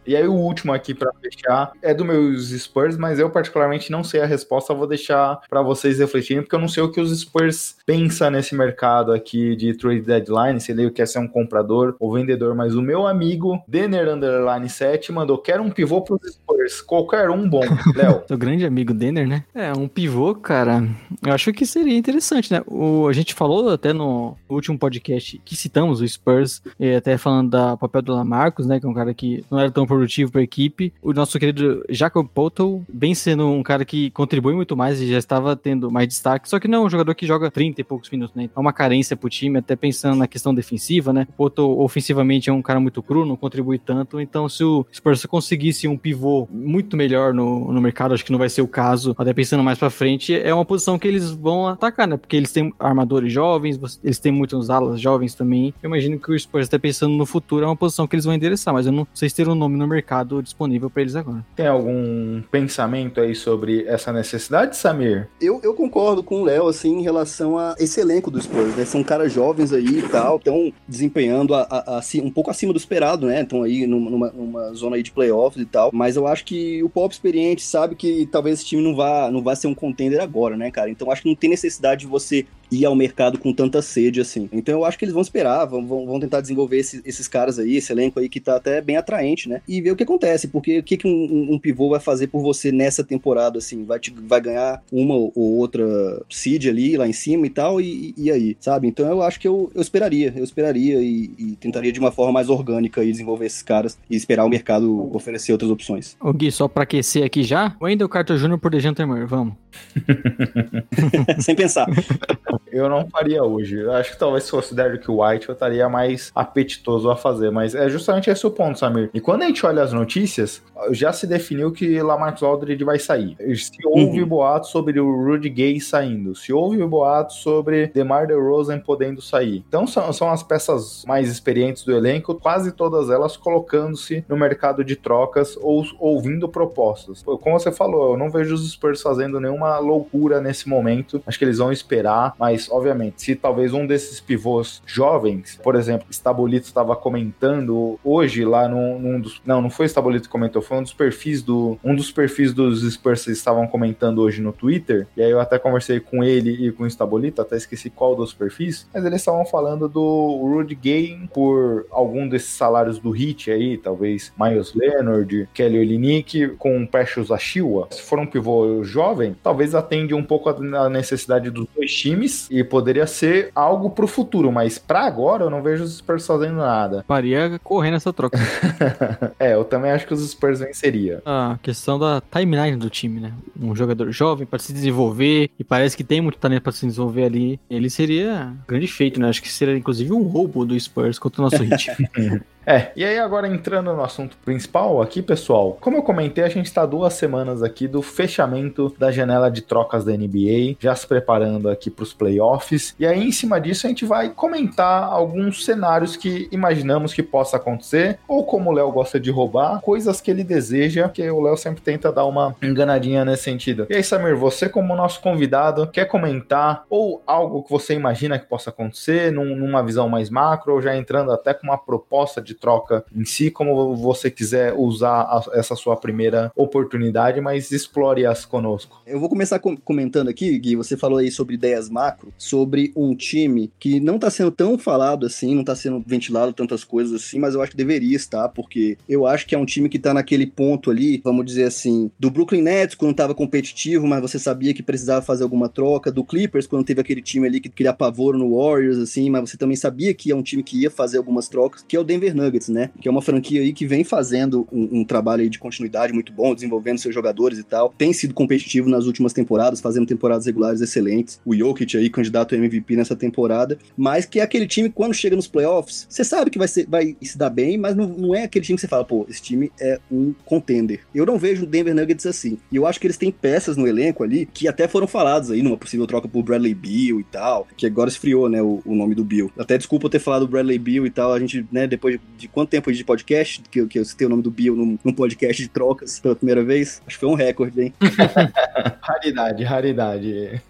e aí o último aqui para fechar é do meus Spurs, mas eu particularmente não sei a resposta, vou deixar para vocês refletirem, porque eu não sei o que os Spurs pensam nesse mercado aqui de trade deadline, se ele quer ser um comprador ou vendedor, mas o meu amigo Denner Underline 7 mandou, quero um pivô pros Spurs, qualquer um bom, Léo. Seu grande amigo Denner, né? É, um pivô, cara, eu acho que seria interessante, né? O, a gente falou até no último podcast que citamos o Spurs, até falando da papel do Lamarcus, né, que é um cara que não era tão produtivo para a equipe. O nosso querido Jacob Potel vem sendo um cara que contribui muito mais e já está tava tendo mais destaque, só que não é um jogador que joga 30 e poucos minutos, né? É uma carência pro time, até pensando na questão defensiva, né? O Poto ofensivamente é um cara muito cru, não contribui tanto, então se o Spurs conseguisse um pivô muito melhor no, no mercado, acho que não vai ser o caso, até pensando mais pra frente, é uma posição que eles vão atacar, né? Porque eles têm armadores jovens, eles têm muitos alas jovens também. Eu imagino que o Spurs, até pensando no futuro, é uma posição que eles vão endereçar, mas eu não sei se ter um nome no mercado disponível para eles agora. Tem algum pensamento aí sobre essa necessidade, Samir? Eu, eu concordo com o Léo, assim, em relação a esse elenco do Spurs, né? São caras jovens aí e tal, estão desempenhando a, a, a, um pouco acima do esperado, né? Estão aí numa, numa, zona aí de playoffs e tal. Mas eu acho que o Pop experiente sabe que talvez esse time não vá, não vá ser um contender agora, né, cara? Então acho que não tem necessidade de você ir ao mercado com tanta sede assim. Então eu acho que eles vão esperar, vão, vão tentar desenvolver esse, esses caras aí, esse elenco aí que tá até bem atraente, né? E ver o que acontece, porque o que, que um, um pivô vai fazer por você nessa temporada, assim? Vai, te, vai ganhar uma ou outra seed ali, lá em cima e tal, e, e aí, sabe? Então eu acho que eu, eu esperaria, eu esperaria e, e, tentaria de uma forma mais orgânica aí desenvolver esses caras e esperar o mercado oferecer outras opções. Ô Gui, só pra aquecer aqui já, Wendell Carter Jr. por Dejan Temer, vamos. Sem pensar. Eu não faria hoje. Eu acho que talvez se fosse Derrick White eu estaria mais apetitoso a fazer, mas é justamente esse o ponto, Samir. E quando a gente olha as notícias, já se definiu que Lamarcus Aldridge vai sair. Se houve uhum. boatos sobre o Rudy Gay saindo, se houve boatos sobre DeMar DeRozan podendo sair. Então são, são as peças mais experientes do elenco, quase todas elas colocando-se no mercado de trocas ou ouvindo propostas. Como você falou, eu não vejo os Spurs fazendo nenhuma loucura nesse momento. Acho que eles vão esperar, mas obviamente, se talvez um desses pivôs jovens, por exemplo, Stabolito estava comentando hoje lá num, num, dos. Não, não foi Stabolito que comentou, foi um dos perfis do. Um dos perfis dos Spurs estavam comentando hoje no Twitter. E aí eu até conversei com ele e com o Stabolito, até esqueci qual dos perfis, mas eles estavam falando do Rudy Gay por algum desses salários do Hit aí, talvez Miles Leonard, Kelly Olynyk com Precious Achiuwa. Se for um pivô jovem, talvez atende um pouco a necessidade dos dois times e poderia ser algo pro futuro, mas para agora eu não vejo os Spurs fazendo nada. Faria correndo essa troca. é, eu também acho que os Spurs venceria. A questão da timeline do time, né? Um jogador jovem para se desenvolver e parece que tem muito talento para se desenvolver ali. Ele seria grande feito, né? Acho que seria inclusive um roubo do Spurs contra o nosso hit. É, e aí agora entrando no assunto principal aqui, pessoal, como eu comentei, a gente está duas semanas aqui do fechamento da janela de trocas da NBA, já se preparando aqui para os playoffs, e aí em cima disso a gente vai comentar alguns cenários que imaginamos que possa acontecer, ou como o Léo gosta de roubar, coisas que ele deseja, que o Léo sempre tenta dar uma enganadinha nesse sentido. E aí, Samir, você como nosso convidado, quer comentar ou algo que você imagina que possa acontecer num, numa visão mais macro, ou já entrando até com uma proposta de troca em si, como você quiser usar a, essa sua primeira oportunidade, mas explore-as conosco. Eu vou começar com, comentando aqui, Gui, você falou aí sobre ideias macro, sobre um time que não tá sendo tão falado assim, não tá sendo ventilado tantas coisas assim, mas eu acho que deveria estar, porque eu acho que é um time que tá naquele ponto ali, vamos dizer assim, do Brooklyn Nets, quando tava competitivo, mas você sabia que precisava fazer alguma troca, do Clippers, quando teve aquele time ali que queria pavor no Warriors, assim, mas você também sabia que é um time que ia fazer algumas trocas, que é o Denver Nuggets. Nuggets, né? Que é uma franquia aí que vem fazendo um, um trabalho de continuidade muito bom, desenvolvendo seus jogadores e tal. Tem sido competitivo nas últimas temporadas, fazendo temporadas regulares excelentes. O Jokic aí, candidato a MVP nessa temporada. Mas que é aquele time, quando chega nos playoffs, você sabe que vai, ser, vai se dar bem, mas não, não é aquele time que você fala, pô, esse time é um contender. Eu não vejo o Denver Nuggets assim. E eu acho que eles têm peças no elenco ali que até foram faladas aí numa possível troca por Bradley Beal e tal, que agora esfriou, né, o, o nome do Bill. Até desculpa eu ter falado Bradley Beal e tal, a gente, né, depois de quanto tempo de podcast, que, que eu citei o nome do Bill num, num, podcast de trocas pela primeira vez. Acho que foi um recorde, hein? raridade, raridade.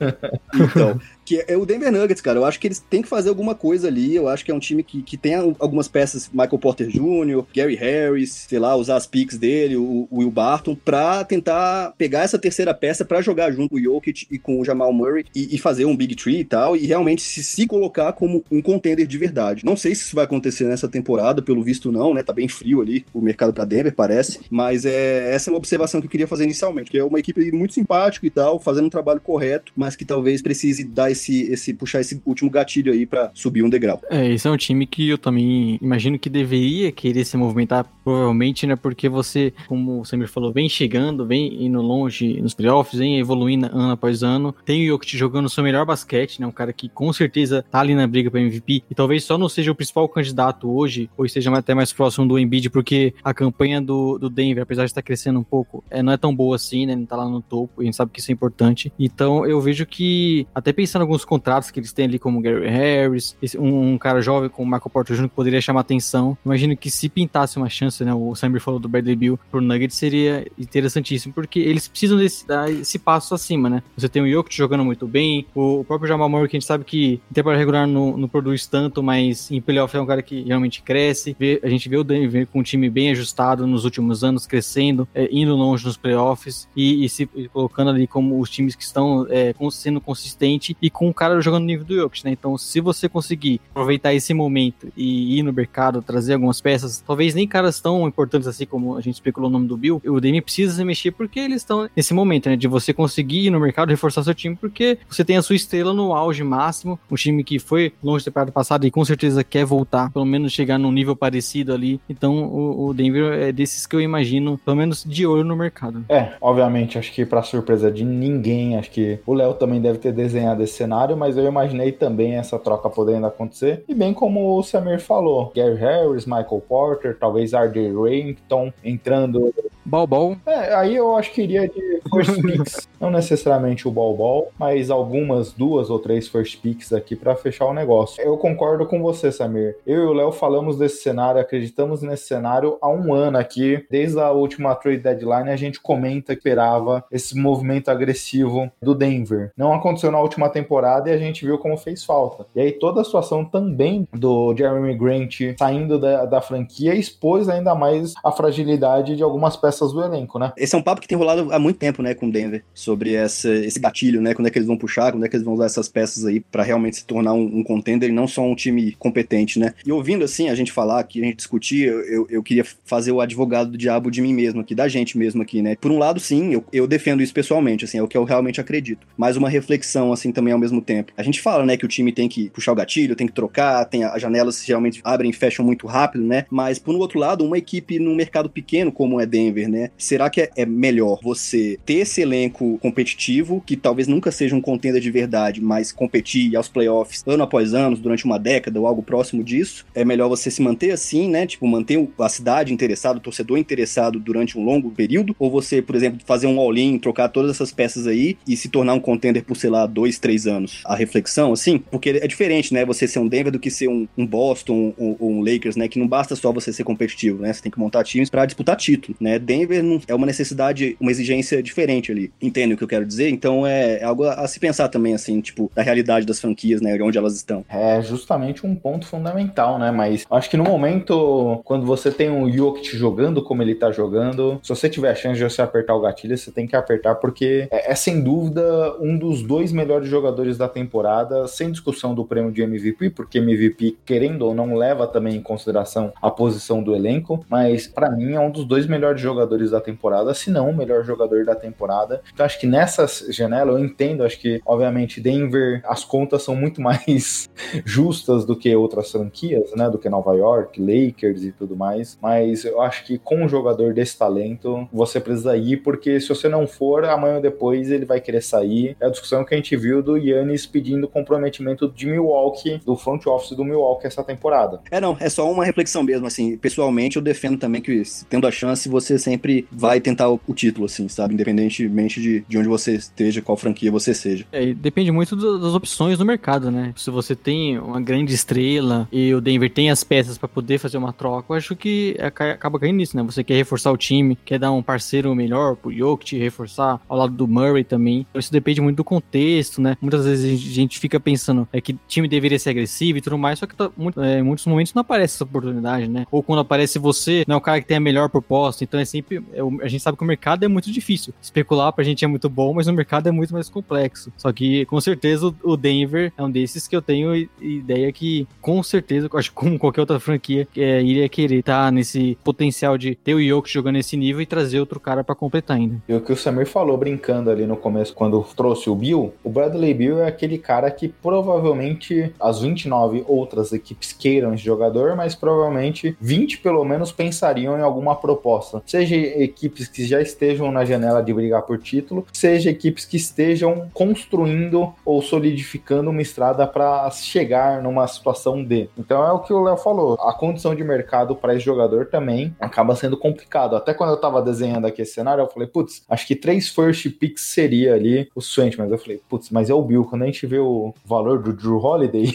então, que é o Denver Nuggets, cara. Eu acho que eles têm que fazer alguma coisa ali. Eu acho que é um time que, que tem algumas peças, Michael Porter Jr., Gary Harris, sei lá, usar as picks dele, o, o Will Barton, pra tentar pegar essa terceira peça para jogar junto com o Jokic e com o Jamal Murray e, e, fazer um Big Tree e tal, e realmente se, se colocar como um contender de verdade. Não sei se isso vai acontecer nessa temporada, pelo visto não, né? Tá bem frio ali o mercado para Denver, parece. Mas é, essa é uma observação que eu queria fazer inicialmente, que é uma equipe muito simpática e tal, fazendo um trabalho correto, mas que talvez precise dar esse, esse puxar esse último gatilho aí para subir um degrau. É, esse é um time que eu também imagino que deveria querer se movimentar, provavelmente, né? Porque você, como o Samir falou, vem chegando, vem indo longe nos playoffs, vem evoluindo ano após ano. Tem o Jokic jogando seu melhor basquete, né? Um cara que com certeza tá ali na briga para MVP e talvez só não seja o principal candidato hoje, ou esteja até mais próximo do Embiid, porque a campanha do, do Denver, apesar de estar crescendo um pouco, é, não é tão boa assim, né? Não tá lá no topo, e a gente sabe que isso é importante. Então eu vejo que, até pensando alguns contratos que eles têm ali, como Gary Harris, um, um, cara jovem como Michael Porter Jr., que poderia chamar atenção. Imagino que se pintasse uma chance, né? O Samir falou do Bradley Bill pro Nuggets, seria interessantíssimo, porque eles precisam desse, dar esse passo acima, né? Você tem o Jokic jogando muito bem, o, o próprio Jamal Murray, que a gente sabe que em temporada regular não, não produz tanto, mas em playoff é um cara que realmente cresce. Vê, a gente vê o Denver com um time bem ajustado nos últimos anos, crescendo, é, indo longe nos playoffs e, e se e colocando ali como os times que estão é, sendo consistente e com o cara jogando no nível do Jokic, né? Então, se você conseguir aproveitar esse momento e ir no mercado, trazer algumas peças, talvez nem caras tão importantes assim como a gente especulou o nome do Bill, o Dame precisa se mexer porque eles estão nesse momento, né? De você conseguir ir no mercado reforçar seu time porque você tem a sua estrela no auge máximo, um time que foi longe da temporada passada e com certeza quer voltar, pelo menos chegar num nível parecido ali. Então, o, o Denver é desses que eu imagino, pelo menos de olho no mercado. É, obviamente, acho que para surpresa de ninguém, acho que o Léo também deve ter desenhado esse cenário, mas eu imaginei também essa troca podendo acontecer. E bem como o Samir falou, Gary Harris, Michael Porter, talvez R.J. Rampton entrando. Ball É, aí eu acho que iria de first picks. Não necessariamente o Ball, mas algumas duas ou três first picks aqui para fechar o negócio. Eu concordo com você, Samir. Eu e o Léo falamos desse cenário, acreditamos nesse cenário há um ano aqui. Desde a última trade deadline, a gente comenta que esperava esse movimento agressivo do Denver. Não aconteceu na última temporada e a gente viu como fez falta. E aí toda a situação também do Jeremy Grant saindo da, da franquia expôs ainda mais a fragilidade de algumas peças do elenco, né? Esse é um papo que tem rolado há muito tempo, né, com o Denver, sobre essa, esse gatilho, né? Quando é que eles vão puxar, quando é que eles vão usar essas peças aí para realmente se tornar um, um contender e não só um time competente, né? E ouvindo assim a gente falar, que a gente discutir, eu, eu queria fazer o advogado do diabo de mim mesmo aqui, da gente mesmo aqui, né? Por um lado, sim, eu, eu defendo isso pessoalmente, assim, é o que eu realmente acredito. Mas uma reflexão, assim, também ao mesmo tempo. A gente fala, né, que o time tem que puxar o gatilho, tem que trocar, tem as janelas geralmente abrem e fecham muito rápido, né? Mas, por um outro lado, uma equipe num mercado pequeno como é Denver, né? Será que é, é melhor você ter esse elenco competitivo, que talvez nunca seja um contender de verdade, mas competir aos playoffs ano após ano, durante uma década ou algo próximo disso? É melhor você se manter assim, né? Tipo, manter a cidade interessada, o torcedor interessado durante um longo período? Ou você, por exemplo, fazer um all-in, trocar todas essas peças aí e se tornar um contender por, sei lá, dois, três anos? A reflexão, assim? Porque é diferente, né? Você ser um Denver do que ser um, um Boston ou um, um, Lakers, né? Que não basta só você ser competitivo, né? Você tem que montar times para disputar título, né? Denver não, é uma necessidade, uma exigência diferente ali. Entende o que eu quero dizer? Então é, é algo a, a se pensar também, assim, tipo, da realidade das franquias, né? Onde elas estão. É justamente um ponto fundamental, né? Mas acho que no momento, quando você tem um Jokic jogando como ele tá jogando, se você tiver a chance de você apertar o gatilho, você tem que apertar, porque é, é sem dúvida um dos dois melhores jogadores da temporada, sem discussão do prêmio de MVP, porque MVP, querendo ou não, leva também em consideração a posição do elenco, mas para mim é um dos dois melhores jogadores da temporada, se não o melhor jogador da temporada. Então acho que nessa janela eu entendo, acho que obviamente Denver, as contas são muito mais justas do que outras franquias, né, do que Nova York, Lakers e tudo mais, mas eu acho que com um jogador desse talento, você precisa ir, porque se você não for, amanhã ou depois ele vai querer sair. É a discussão que a gente viu do Yannis pedindo comprometimento de Milwaukee, do front office do Milwaukee essa temporada. É, não, é só uma reflexão mesmo, assim, pessoalmente eu defendo também que tendo a chance, você sempre vai tentar o, o título, assim, sabe, independentemente de, de onde você esteja, qual franquia você seja. É, depende muito do, das opções do mercado, né? Se você tem uma grande estrela e o Denver tem as peças para poder fazer uma troca, eu acho que acaba caindo nisso, né? Você quer reforçar o time, quer dar um parceiro melhor pro Jokic, reforçar ao lado do Murray também. Isso depende muito do contexto, né? Muitas vezes a gente fica pensando é que time deveria ser agressivo e tudo mais, só que tá, muito, é, em muitos momentos não aparece essa oportunidade, né? Ou quando aparece você, não é o cara que tem a melhor proposta, então é sempre é, A gente sabe que o mercado é muito difícil. Especular pra gente é muito bom, mas o mercado é muito mais complexo. Só que, com certeza, o- Denver é um desses que eu tenho ideia que, com certeza, acho que como qualquer outra franquia, é, iria querer estar nesse potencial de ter o Jokic jogando nesse nível e trazer outro cara pra completar ainda. E o que o Samir falou brincando ali no começo, quando trouxe o Bill, o Bradley Bill é aquele cara que provavelmente as 29 outras equipes queiram esse jogador, mas provavelmente 20 pelo menos pensariam em alguma proposta. Seja equipes que já estejam na janela de brigar por título, seja equipes que estejam construindo ou solidificando uma estrada para chegar numa situação D. Então é o que o Léo falou, a condição de mercado para esse jogador também acaba sendo complicado. Até quando eu tava desenhando aqui esse cenário, eu falei, putz, acho que três first picks seria ali o suficiente, mas eu falei, putz, mas é o Bill. Quando a gente vê o valor do Drew Holiday,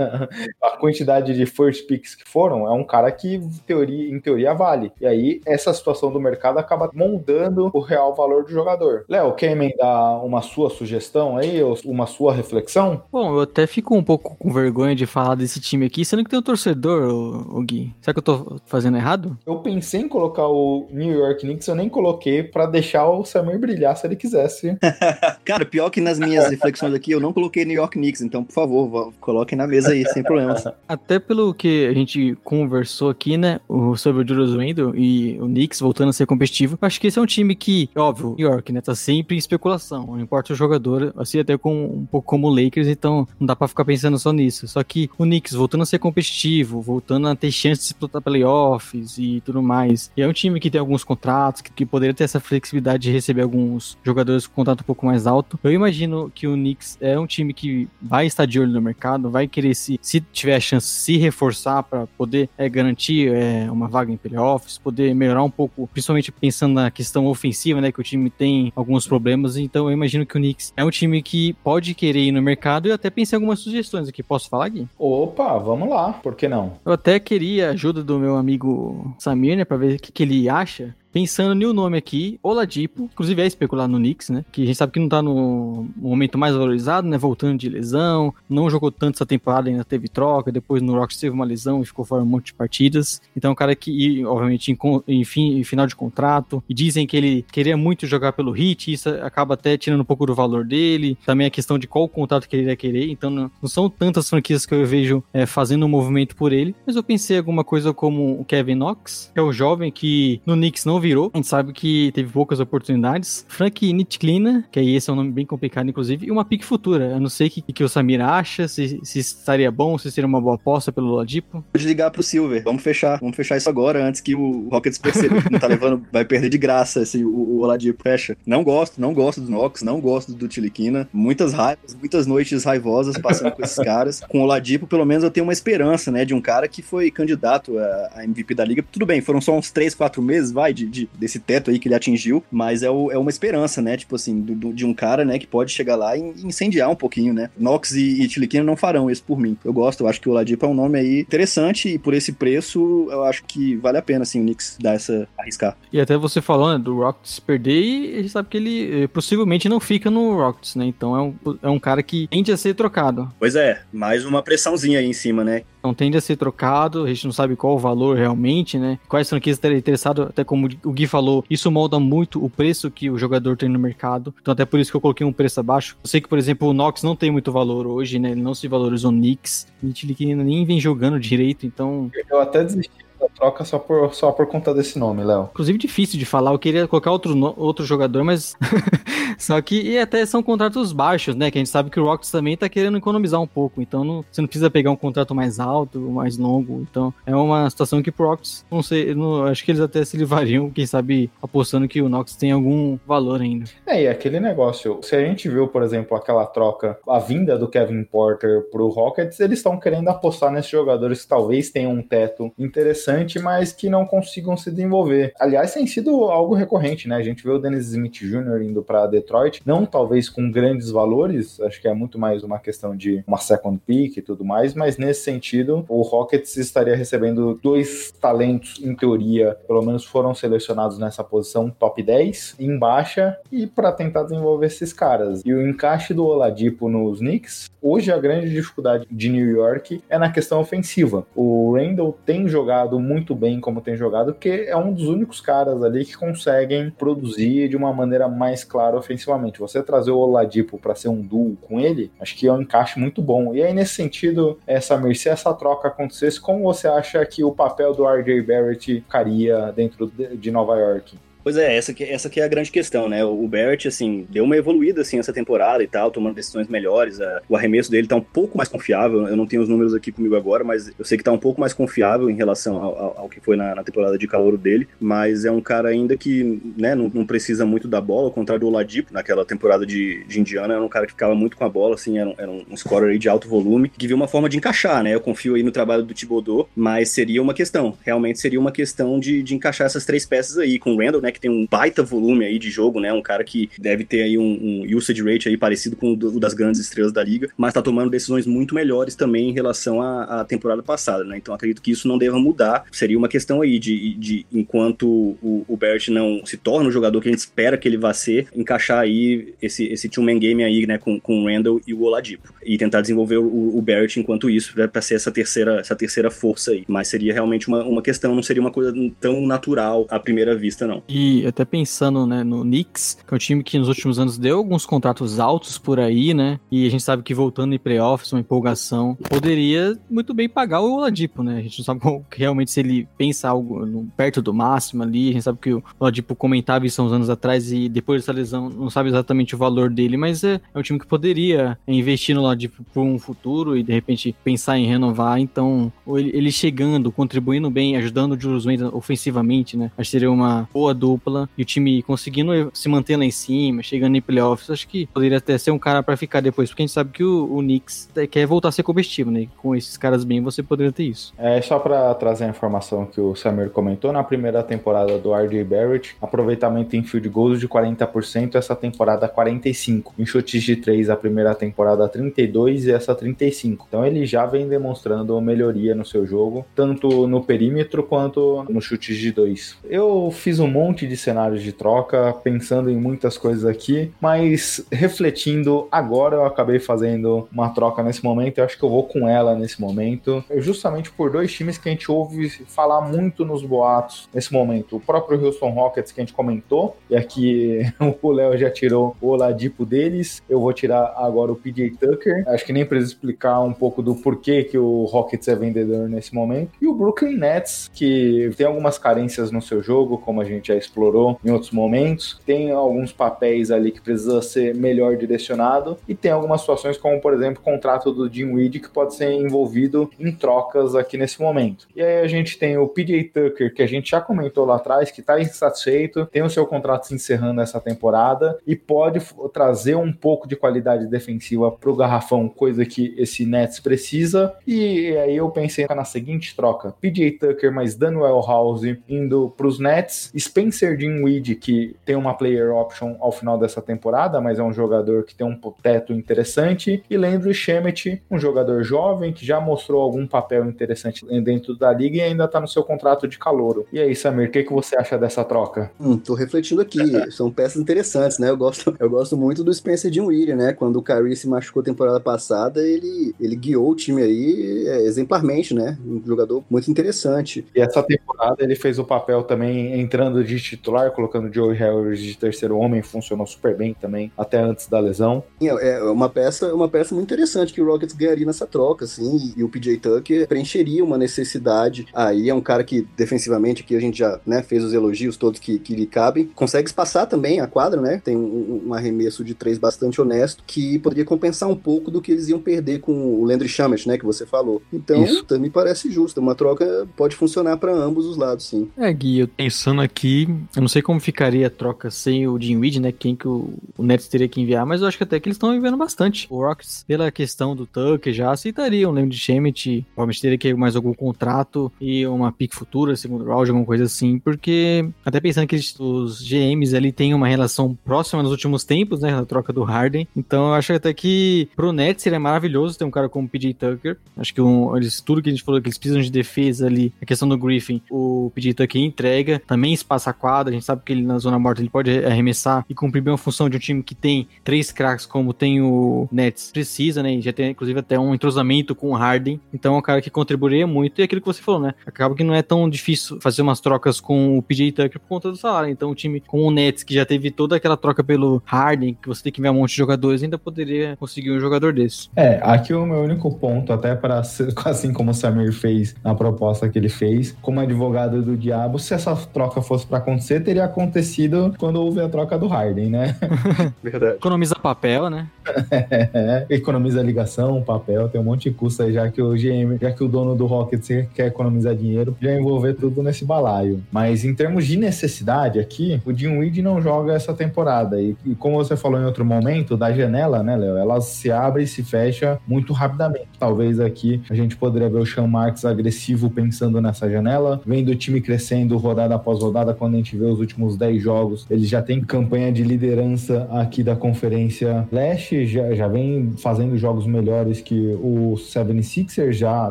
a quantidade de first picks que foram, é um cara que teoria, em teoria vale. E aí essa situação do mercado acaba moldando o real valor do jogador. Léo, quer emendar uma sua sugestão aí, uma sua reflexão? Bom, eu até fico um pouco com vergonha de falar desse time aqui, sendo que tem um torcedor, o, Gui. Será que eu tô fazendo errado? Eu pensei em colocar o New York Knicks, eu nem coloquei pra deixar o Samir brilhar se ele quisesse. Cara, pior que nas minhas reflexões aqui, eu não coloquei New York Knicks, então, por favor, coloquem na mesa aí, sem problemas. Até pelo que a gente conversou aqui, né, sobre o Julius Randle e o Knicks voltando a ser competitivo, acho que esse é um time que, óbvio, New York, né, tá sempre em especulação, não importa o jogador, assim até com, um pouco como o Lakers, então não dá pra ficar pensando só nisso. Só que o Knicks voltando a ser competitivo, voltando a ter chance de disputar playoffs e tudo mais, e é um time que tem alguns contratos, que, que poderia ter essa flexibilidade de receber alguns jogadores com contrato um pouco mais alto. Eu imagino que o Knicks é um time que vai estar de olho no mercado, vai querer se, se tiver a chance, se reforçar para poder é, garantir é, uma vaga em playoffs, poder melhorar um pouco, principalmente pensando na questão ofensiva, né, que o time tem alguns problemas. Então eu imagino que o Knicks é um time que pode querer ir no mercado e eu até pensei em algumas sugestões aqui. Posso falar, Gui? Opa, vamos lá, por que não? Eu até queria a ajuda do meu amigo Samir, né, pra ver o que, que ele acha. Pensando um nome aqui, Oladipo, inclusive é especular no Knicks, né? Que a gente sabe que não tá no momento mais valorizado, né? Voltando de lesão, não jogou tanto essa temporada, ainda teve troca, depois no Rocks teve uma lesão e ficou fora um monte de partidas. Então, é um cara que, e, obviamente, em, con- em final de contrato, e dizem que ele queria muito jogar pelo e isso acaba até tirando um pouco do valor dele. Também a questão de qual contrato que ele iria querer, então não, não são tantas franquias que eu vejo é, fazendo um movimento por ele, mas eu pensei alguma coisa como o Kevin Knox, que é o jovem que no Knicks não virou, a gente sabe que teve poucas oportunidades. Frank Nitklina, que aí esse é um nome bem complicado, inclusive, e uma pique futura. Eu não sei o que, que o Samir acha, se, se estaria bom, se seria uma boa aposta pelo Ladipo. Pode ligar pro Silver. Vamos fechar. Vamos fechar isso agora, antes que o Rockets perceba que não tá levando, vai perder de graça esse, o, o Oladipo. Fecha. Não gosto, não gosto do Knox, não gosto do Tiliquina. Muitas raivas, muitas noites raivosas passando com esses caras. Com o Oladipo, pelo menos eu tenho uma esperança, né, de um cara que foi candidato a, a MVP da liga. Tudo bem, foram só uns 3, 4 meses, vai, de, de- desse teto aí que ele atingiu, mas é, o- é uma esperança, né, tipo assim, do- do- de um cara, né, que pode chegar lá e incendiar um pouquinho, né. Knox e, e Tiliquina não farão isso por mim. Eu gosto, eu acho que o Oladipo é um nome aí interessante e por esse preço eu acho que vale a pena, assim, o Knicks dar essa, arriscar. E até você falou, né, do Rockets perder e a gente sabe que ele eh, possivelmente não fica no Rockets, né? Então é um, é um cara que tende a ser trocado. Pois é, mais uma pressãozinha aí em cima, né. Então tende a ser trocado, a gente não sabe qual o valor realmente, né? Quais franquias estariam interessadas, até como o Gui falou, isso molda muito o preço que o jogador tem no mercado. Então até por isso que eu coloquei um preço abaixo. Eu sei que, por exemplo, o Knox não tem muito valor hoje, né? Ele não se valorizou. O Nitlick nem vem jogando direito, então... Eu até desisti da troca só por, só por conta desse nome, Léo. Inclusive difícil de falar, eu queria colocar outro, no- outro jogador, mas... Só que e até são contratos baixos, né? Que a gente sabe que o Rockets também tá querendo economizar um pouco. Então não- você não precisa pegar um contrato mais alto, mais longo. Então é uma situação que pro Rockets, não sei, não, acho que eles até se livrariam, quem sabe, apostando que o Knox tem algum valor ainda. É, e aquele negócio, se a gente viu, por exemplo, aquela troca, a vinda do Kevin Porter pro Rockets, eles estão querendo apostar nesses jogadores que talvez tenham um teto interessante, mas que não consigam se desenvolver. Aliás, tem sido algo recorrente, né? A gente vê o Dennis Smith Jr. indo para Detroit, não talvez com grandes valores, acho que é muito mais uma questão de uma second pick e tudo mais, mas nesse sentido, o Rockets estaria recebendo dois talentos, em teoria, pelo menos foram selecionados nessa posição top 10, em baixa, e para tentar desenvolver esses caras. E o encaixe do Oladipo nos Knicks, hoje a grande dificuldade de New York é na questão ofensiva. O Randall tem jogado muito bem como tem jogado, porque é um dos únicos caras ali que conseguem produzir de uma maneira mais clara ofensivamente. Você trazer o Oladipo para ser um duo com ele, acho que é um encaixe muito bom. E aí, nesse sentido, essa mercê, essa troca acontecesse, como você acha que o papel do RJ Barrett ficaria dentro de Nova York? Pois é, essa que, essa que é a grande questão, né? O Barrett, assim, deu uma evoluída, assim, essa temporada e tal, tomando decisões melhores. A, o arremesso dele tá um pouco mais confiável. Eu não tenho os números aqui comigo agora, mas eu sei que tá um pouco mais confiável em relação ao, ao, ao que foi na, na, temporada de calor dele. Mas é um cara ainda que, né, não, não, precisa muito da bola, ao contrário do Oladipo, naquela temporada de, de Indiana, era um cara que ficava muito com a bola, assim, era um, era um scorer aí de alto volume, que viu uma forma de encaixar, né? Eu confio aí no trabalho do Thibodeau, mas seria uma questão, realmente seria uma questão de, de encaixar essas três peças aí, com o Randall, né, que tem um baita volume aí de jogo, né? Um cara que deve ter aí um, um usage rate aí parecido com o, do, o das grandes estrelas da liga, mas tá tomando decisões muito melhores também em relação à, à, temporada passada, né? Então acredito que isso não deva mudar. Seria uma questão aí de, de enquanto o, o não se torna o jogador que a gente espera que ele vá ser, encaixar aí esse, esse two-man game aí, né? Com, com o Randall e o Oladipo. E tentar desenvolver o, o enquanto isso, para ser essa terceira, essa terceira força aí. Mas seria realmente uma, uma questão, não seria uma coisa tão natural à primeira vista, não. E até pensando né, no Knicks, que é um time que nos últimos anos deu alguns contratos altos por aí, né? E a gente sabe que voltando em playoffs, uma empolgação, poderia muito bem pagar o Oladipo, né? A gente não sabe como, realmente se ele pensa algo no, perto do máximo ali. A gente sabe que o Oladipo comentava isso há uns anos atrás e depois dessa lesão não sabe exatamente o valor dele, mas é, é um time que poderia investir no Oladipo por um futuro e de repente pensar em renovar. Então, ele, ele chegando, contribuindo bem, ajudando o Randle ofensivamente, né? Acho que seria uma boa dupla e o time conseguindo se manter lá em cima, chegando em playoffs, acho que poderia até ser um cara para ficar depois, porque a gente sabe que o, o Knicks quer voltar a ser comestível, né? Com esses caras bem, você poderia ter isso. É só para trazer a informação que o Samir comentou, na primeira temporada do RJ Barrett, aproveitamento em field goals de 40%, essa temporada 45. Em chutes de 3, a primeira temporada 32 e essa 35. Então ele já vem demonstrando melhoria no seu jogo, tanto no perímetro quanto no chutes de 2. Eu fiz um monte de cenários de troca, pensando em muitas coisas aqui, mas refletindo, agora eu acabei fazendo uma troca nesse momento, eu acho que eu vou com ela nesse momento, justamente por dois times que a gente ouve falar muito nos boatos nesse momento. O próprio Houston Rockets que a gente comentou, e aqui o Léo já tirou o Oladipo deles, eu vou tirar agora o PJ Tucker, acho que nem precisa explicar um pouco do porquê que o Rockets é vendedor nesse momento, e o Brooklyn Nets, que tem algumas carências no seu jogo, como a gente já explorou em outros momentos, tem alguns papéis ali que precisa ser melhor direcionado e tem algumas situações como, por exemplo, o contrato do Jim Weed que pode ser envolvido em trocas aqui nesse momento. E aí a gente tem o PJ Tucker, que a gente já comentou lá atrás, que está insatisfeito, tem o seu contrato se encerrando essa temporada e pode trazer um pouco de qualidade defensiva para o garrafão, coisa que esse Nets precisa. E aí eu pensei na seguinte troca: PJ Tucker mais Daniel House indo para os Nets, Spencer Dinwiddie que tem uma player option ao final dessa temporada, mas é um jogador que tem um teto interessante, e Landry Shemet, um jogador jovem que já mostrou algum papel interessante dentro da liga e ainda tá no seu contrato de calouro. E aí, Samir, o que, que você acha dessa troca? Hum, tô refletindo aqui, são peças interessantes, né? Eu gosto, eu gosto muito do Spencer Dinwiddie, né? Quando o Kyrie se machucou temporada passada, ele, ele guiou o time aí é, exemplarmente, né? Um jogador muito interessante. E essa temporada ele fez o papel também entrando de titular, colocando Joe Harris de terceiro homem funcionou super bem também, até antes da lesão. É, é uma peça, uma peça muito interessante que o Rockets ganharia nessa troca, assim, e o PJ Tucker preencheria uma necessidade. Aí é um cara que, defensivamente, aqui a gente já né, fez os elogios todos que, que lhe cabem. Consegue espaçar também a quadra, né? Tem um, um arremesso de três bastante honesto, que poderia compensar um pouco do que eles iam perder com o Landry Shamet, né? Que você falou. Então, Isso. me parece justo. Uma troca pode funcionar para ambos os lados, sim. É, Gui, eu pensando aqui, eu não sei como ficaria a troca sem o Dinwiddie, né? Quem que o, o Nets teria que enviar, mas eu acho que até que eles estão enviando bastante. O Rockets, pela questão do Tucker, já aceitariam. Lembro de Shemet, provavelmente teria que mais algum contrato e uma pick futura, segundo round, alguma coisa assim, porque até pensando que eles, os GMs ali têm uma relação próxima nos últimos tempos, né? Na troca do Harden. Então eu acho até que pro Nets seria maravilhoso ter um cara como o PJ Tucker. Acho que um, eles, tudo que a gente falou que eles precisam de defesa ali, a questão do Griffin, o PJ Tucker entrega, também espaça a quadra, a gente sabe que ele na zona morta ele pode arremessar e cumprir bem a função de um time que tem três craques como tem o Nets precisa, né? E já tem inclusive até um entrosamento com o Harden. Então é um cara que contribuiria muito. E é aquilo que você falou, né? Acaba que não é tão difícil fazer umas trocas com o PJ Tucker por conta do salário. Então o time com o Nets, que já teve toda aquela troca pelo Harden, que você tem que ver um monte de jogadores, ainda poderia conseguir um jogador desse. É, aqui o meu único ponto, até para assim como o Samir fez na proposta que ele fez, como advogado do diabo, se essa troca fosse para teria acontecido quando houve a troca do Harden, né? Verdade. Economiza papel, né? É, economiza ligação, papel, tem um monte de custo aí, já que o GM, já que o dono do Rockets quer economizar dinheiro, já envolver tudo nesse balaio. Mas em termos de necessidade aqui, o Dinwiddie não joga essa temporada. E, e, como você falou em outro momento, da janela, né, Léo? Ela se abre e se fecha muito rapidamente. Talvez aqui a gente poderia ver o Sean Marks agressivo pensando nessa janela, vendo o time crescendo rodada após rodada, quando a gente vê os últimos 10 jogos, ele já tem campanha de liderança aqui da Conferência Leste, já, já vem fazendo jogos melhores que o 76ers, já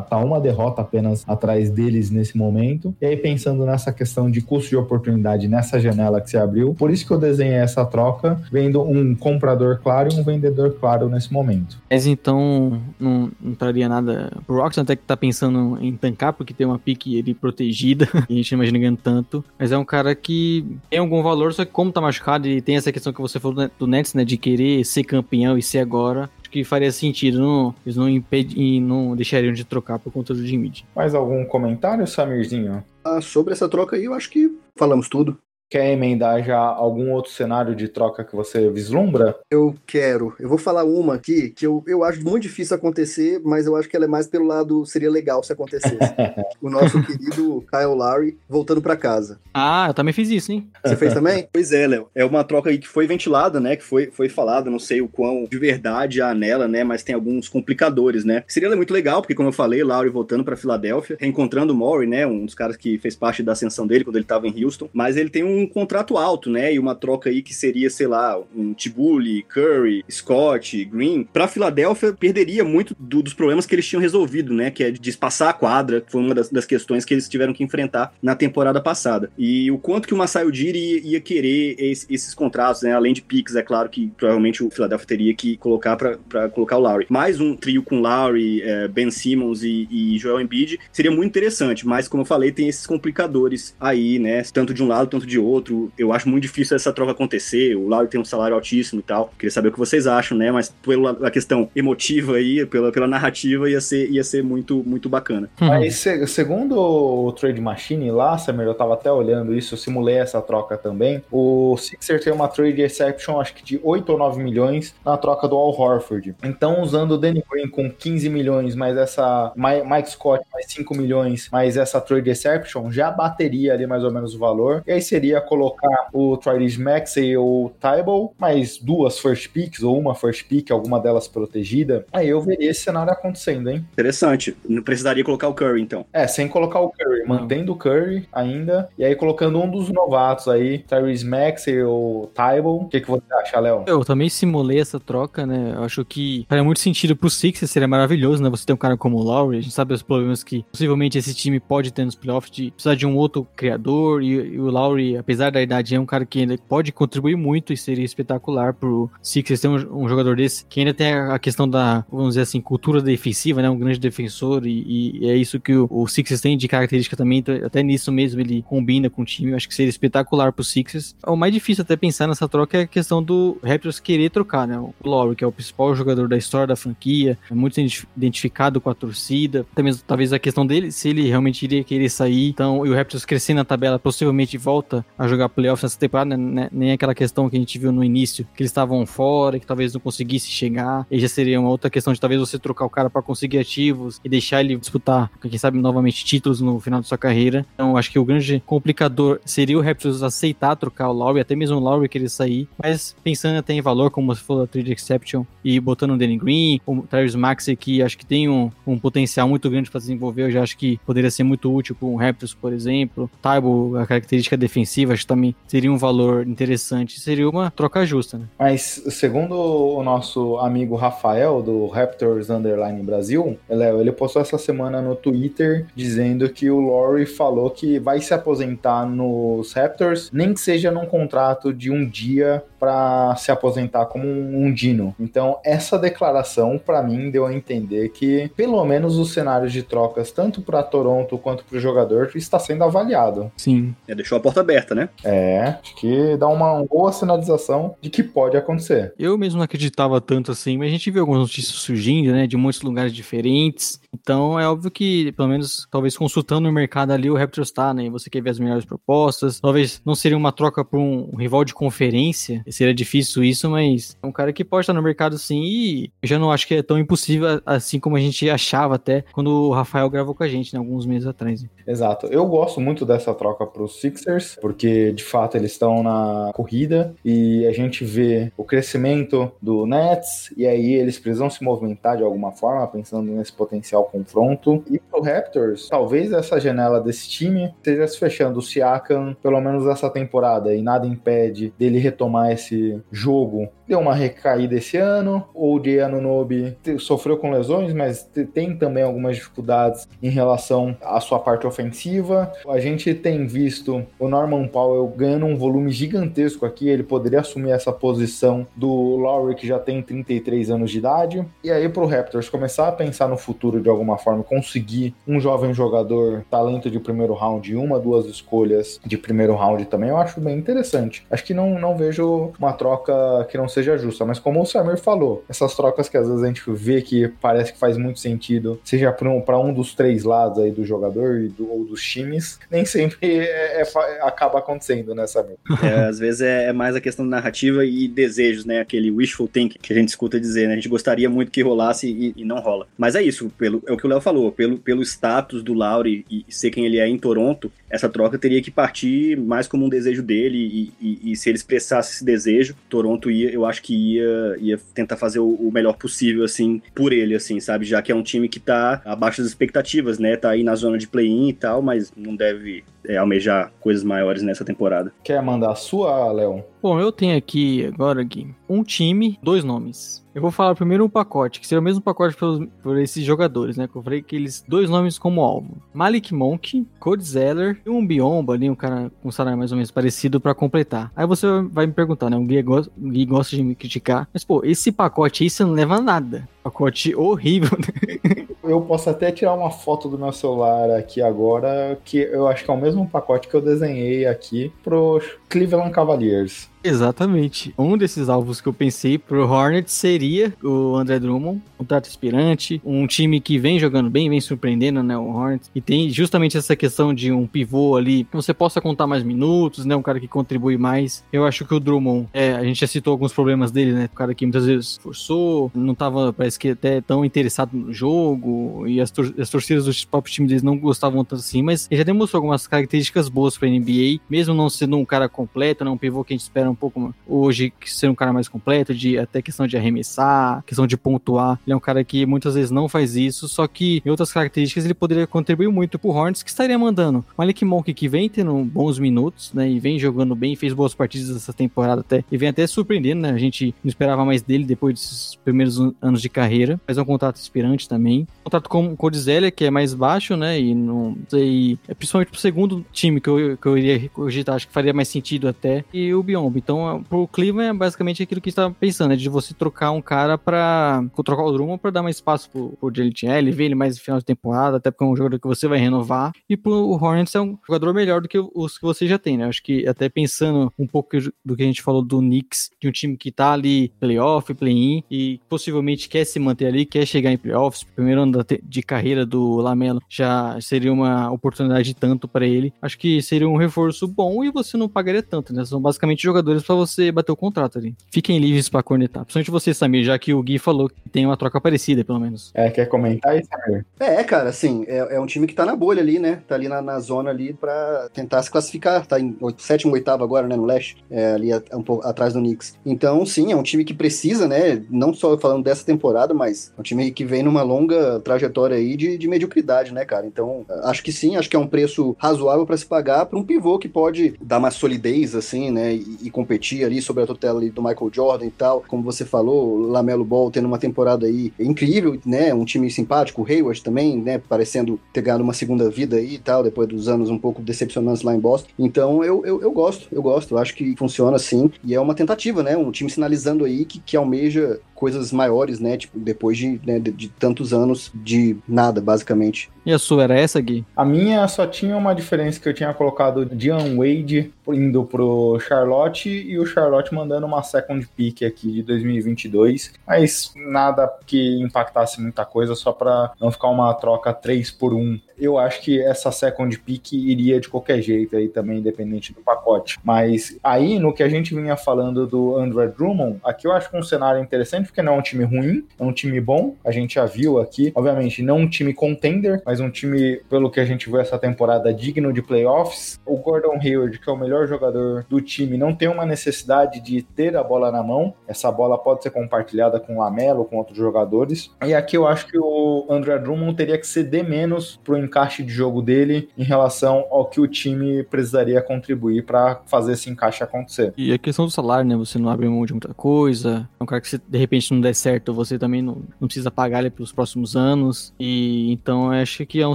tá uma derrota apenas atrás deles nesse momento. E aí, pensando nessa questão de custo de oportunidade nessa janela que se abriu, por isso que eu desenhei essa troca, vendo um comprador claro e um vendedor claro nesse momento. Mas então não, não traria nada pro Rockets, até que tá pensando em tancar, porque tem uma pique ele protegida, e a gente não imagina ganhando tanto. Mas é um cara que tem algum valor, só que como tá machucado e tem essa questão que você falou do Nets, né, de querer ser campeão e ser agora, que faria sentido. Não, eles não, impedi, não deixariam de trocar por conta do Jimmy. Mais algum comentário, Samirzinho? Ah, sobre essa troca aí, eu acho que falamos tudo. Quer emendar já algum outro cenário de troca que você vislumbra? Eu quero. Eu vou falar uma aqui que eu, eu acho muito difícil acontecer, mas eu acho que ela é mais pelo lado seria legal se acontecesse. o nosso querido Kyle Lowry voltando para casa. Ah, eu também fiz isso, hein? Você fez também? pois é, Léo. É uma troca aí que foi ventilada, né? Que foi, foi falada, não sei o quão de verdade há nela, né? Mas tem alguns complicadores, né? Seria muito legal, porque como eu falei, Lowry voltando para Filadélfia, reencontrando o Maury, né? Um dos caras que fez parte da ascensão dele quando ele tava em Houston. Mas ele tem um um contrato alto, né? E uma troca aí que seria, sei lá, um Tibuli, Curry, Scott, Green. Pra Filadélfia, perderia muito do, dos problemas que eles tinham resolvido, né? Que é de espaçar a quadra, que foi uma das, das, questões que eles tiveram que enfrentar na temporada passada. E o quanto que o Masai Ujiri ia, ia querer esse, esses contratos, né? Além de picks, é claro que provavelmente o Philadelphia teria que colocar para colocar o Lowry. Mais um trio com Lowry, é, Ben Simmons e, e Joel Embiid seria muito interessante, mas como eu falei, tem esses complicadores aí, né? Tanto de um lado, tanto de outro outro. Eu acho muito difícil essa troca acontecer. O Lowry tem um salário altíssimo e tal. Queria saber o que vocês acham, né? Mas pela questão emotiva aí, pela, pela narrativa, ia ser, ia ser muito, muito bacana. Uhum. Mas se, segundo o Trade Machine lá, Samir, eu tava até olhando isso, eu simulei essa troca também. O Sixer tem uma trade exception, acho que de 8 ou 9 milhões na troca do Al Horford. Então, usando o Danny Green com 15 milhões, mais essa Mike Scott mais 5 milhões, mais essa trade exception, já bateria ali mais ou menos o valor. E aí seria colocar o Tyrese Maxey ou o Tybal, mais duas first picks ou uma first pick, alguma delas protegida, aí eu veria esse cenário acontecendo, hein? Interessante. Não precisaria colocar o Curry, então. É, sem colocar o Curry, mantendo o Curry ainda, e aí colocando um dos novatos aí, Tyrese Maxey ou Tybal. O que, que você acha, Léo? Eu também simulei essa troca, né? Eu acho que faria muito sentido pro Sixers, seria maravilhoso, né? Você ter um cara como o Lowry, a gente sabe os problemas que possivelmente esse time pode ter nos playoffs de precisar de um outro criador, e, e o Lowry, apesar da idade, é um cara que ainda pode contribuir muito e seria espetacular pro Sixers ter um, um jogador desse, que ainda tem a questão da, vamos dizer assim, cultura defensiva, né? Um grande defensor e, e é isso que o, o, Sixers tem de característica também, então, até nisso mesmo ele combina com o time, acho que seria espetacular pro Sixers. O mais difícil até pensar nessa troca é a questão do Raptors querer trocar, né? O Lowry, que é o principal jogador da história da franquia, é muito identificado com a torcida, mesmo talvez a questão dele, se ele realmente iria querer sair, então, e o Raptors crescendo na tabela, possivelmente volta a jogar playoffs nessa temporada, né? nem aquela questão que a gente viu no início, que eles estavam fora, que talvez não conseguisse chegar, e já seria uma outra questão de talvez você trocar o cara para conseguir ativos e deixar ele disputar, quem sabe, novamente títulos no final da sua carreira. Então, acho que o grande complicador seria o Raptors aceitar trocar o Lowry, até mesmo o Lowry querer sair, mas pensando até em valor, como você falou, a Trade Exception, e botando o Danny Green, o Travis Maxey, que acho que tem um, um potencial muito grande para desenvolver, eu já acho que poderia ser muito útil com o Raptors, por exemplo. Taibo, a característica defensiva, acho que também seria um valor interessante. Seria uma troca justa, né? Mas, segundo o nosso amigo Rafael, do Raptors Underline Brasil, Léo, ele postou essa semana no Twitter dizendo que o Laurie falou que vai se aposentar nos Raptors, nem que seja num contrato de um dia para se aposentar como um, um Dino. Então, essa declaração, para mim, deu a entender que, pelo menos, os cenários de trocas, tanto para Toronto quanto para o jogador, está sendo avaliado. Sim. É, deixou a porta aberta, né? É, acho que dá uma boa sinalização de que pode acontecer. Eu mesmo não acreditava tanto assim, mas a gente viu algumas notícias surgindo, né, de muitos lugares diferentes. Então é óbvio que, pelo menos, talvez consultando o mercado ali, o Raptors está, né? E você quer ver as melhores propostas. Talvez não seria uma troca por um rival de conferência. Seria difícil isso, mas é um cara que pode estar no mercado sim. E eu já não acho que é tão impossível assim como a gente achava até quando o Rafael gravou com a gente, né, alguns meses atrás. Exato. Eu gosto muito dessa troca para os Sixers, porque de fato eles estão na corrida e a gente vê o crescimento do Nets, e aí eles precisam se movimentar de alguma forma, pensando nesse potencial confronto. E pro Raptors, talvez essa janela desse time esteja se fechando o Siakam, pelo menos essa temporada, e nada impede dele retomar esse jogo. Deu uma recaída esse ano, o de Anunobi sofreu com lesões, mas tem também algumas dificuldades em relação à sua parte ofensiva. A gente tem visto o Norman Powell ganhando um volume gigantesco aqui, ele poderia assumir essa posição do Lowry, que já tem 33 anos de idade. E aí pro Raptors começar a pensar no futuro de alguma forma, conseguir um jovem jogador, talento de primeiro round, uma, duas escolhas de primeiro round também, eu acho bem interessante. Acho que não, não vejo uma troca que não seja justa, mas como o Samir falou, essas trocas que às vezes a gente vê que parece que faz muito sentido, seja para um, um dos três lados aí do jogador e do, ou dos times, nem sempre é, é, acaba acontecendo, né, Samir? É, às vezes é, é, mais a questão narrativa e desejos, né? Aquele wishful thinking que a gente escuta dizer, né? A gente gostaria muito que rolasse e, e não rola. Mas é isso, pelo, é o que o Léo falou, pelo, pelo status do Lauri e, e ser quem ele é em Toronto, essa troca teria que partir mais como um desejo dele e, e, e, se ele expressasse esse desejo, Toronto ia, eu acho que ia, ia tentar fazer o, o, melhor possível, assim, por ele, assim, sabe? Já que é um time que tá abaixo das expectativas, né? Tá aí na zona de play-in e tal, mas não deve é, almejar coisas maiores nessa temporada. Quer mandar a sua, Léo? Bom, eu tenho aqui agora, Gui, um time, dois nomes. Eu vou falar primeiro um pacote, que seria o mesmo pacote por esses jogadores, né? Que eu falei que eles dois nomes como alvo. Malik Monk, Cody Zeller e um Biomba ali, um cara com um salário mais ou menos parecido para completar. Aí você vai me perguntar, né? O Gui, gosta, Gui gosta de me criticar. Mas, pô, esse pacote aí você não leva nada. Pacote horrível? Eu posso até tirar uma foto do meu celular aqui agora, que eu acho que é o mesmo pacote que eu desenhei aqui pro Cleveland Cavaliers. Exatamente. Um desses alvos que eu pensei pro Hornets seria o André Drummond, um trato aspirante, um time que vem jogando bem, vem surpreendendo, né, o Hornets, e tem justamente essa questão de um pivô ali, que você possa contar mais minutos, né, um cara que contribui mais. Eu acho que o Drummond, é, a gente já citou alguns problemas dele, né, o cara que muitas vezes forçou, não tava, parece que até tão interessado no jogo, e as, tor as torcidas dos próprios times deles não gostavam tanto assim, mas ele já demonstrou algumas características boas pra NBA, mesmo não sendo um cara completo, né, um pivô que a gente espera um pouco hoje ser um cara mais completo, de até questão de arremessar, questão de pontuar. Ele é um cara que muitas vezes não faz isso, só que em outras características ele poderia contribuir muito pro Hornets, que estaria mandando Malik Monk, que vem tendo bons minutos, né, e vem jogando bem, fez boas partidas essa temporada até, e vem até surpreendendo, né, a gente não esperava mais dele depois desses primeiros anos de carreira, mas é um contrato inspirante também. Contrato com o Codizélia, que é mais baixo, né, e não sei, é principalmente pro segundo time que eu, que eu iria cogitar, acho que faria mais sentido até, e o Biombo. Então, pro Cleveland é basicamente aquilo que está pensando, é de você trocar um cara para trocar o Drummond para dar mais espaço pro, pro JLTL, ver ele mais no final de temporada, até porque é um jogador que você vai renovar. E pro Hornets é um jogador melhor do que os que você já tem, né? Acho que até pensando um pouco do que a gente falou do Knicks, de um time que tá ali playoff, play-in e possivelmente quer se manter ali, quer chegar em playoffs, primeiro ano de carreira do Lamelo já seria uma oportunidade tanto para ele. Acho que seria um reforço bom e você não pagaria tanto, né? São basicamente jogadores pra você bater o contrato ali. Fiquem livres pra cornetar. Principalmente você, Samir, já que o Gui falou que tem uma troca parecida, pelo menos. É, quer comentar aí, Samir? É, cara, assim, é, é um time que tá na bolha ali, né? Tá ali na, na zona ali pra tentar se classificar. Tá em oito- sétimo, oitavo agora, né? No leste, é, ali a- um pouco atrás do Knicks. Então, sim, é um time que precisa, né? Não só falando dessa temporada, mas é um time que vem numa longa trajetória aí de, de mediocridade, né, cara? Então, acho que sim, acho que é um preço razoável pra se pagar pra um pivô que pode dar uma solidez, assim, né? E, e competir ali sobre a tutela do Michael Jordan e tal. Como você falou, Lamelo Ball tendo uma temporada aí incrível, né? Um time simpático, o Hayward também, né? Parecendo ter ganhado uma segunda vida aí e tal, depois dos anos um pouco decepcionantes lá em Boston. Então eu, eu, eu gosto, eu gosto, eu acho que funciona assim. E é uma tentativa, né? Um time sinalizando aí que, que almeja coisas maiores, né? Tipo, depois de, né, de, de tantos anos de nada, basicamente. E a sua era essa, Gui? A minha só tinha uma diferença que eu tinha colocado Dion Wade indo pro Charlotte e o Charlotte mandando uma second pick aqui de 2022, mas nada que impactasse muita coisa, só para não ficar uma troca 3 por 1. Eu acho que essa second pick iria de qualquer jeito aí também, independente do pacote. Mas aí, no que a gente vinha falando do Andrew Drummond, aqui eu acho que um cenário interessante, porque não é um time ruim, é um time bom, a gente já viu aqui, obviamente não um time contender, mas um time, pelo que a gente viu essa temporada, digno de playoffs. O Gordon Hayward, que é o melhor jogador do time, não tem uma necessidade de ter a bola na mão, essa bola pode ser compartilhada com o Lamelo, com outros jogadores. E aqui eu acho que o André Drummond teria que ceder menos pro encaixe de jogo dele em relação ao que o time precisaria contribuir para fazer esse encaixe acontecer. E a questão do salário, né? Você não abre mão de muita coisa. É um cara que se de repente não der certo, você também não, não precisa pagar ele pelos próximos anos. E então acho que é um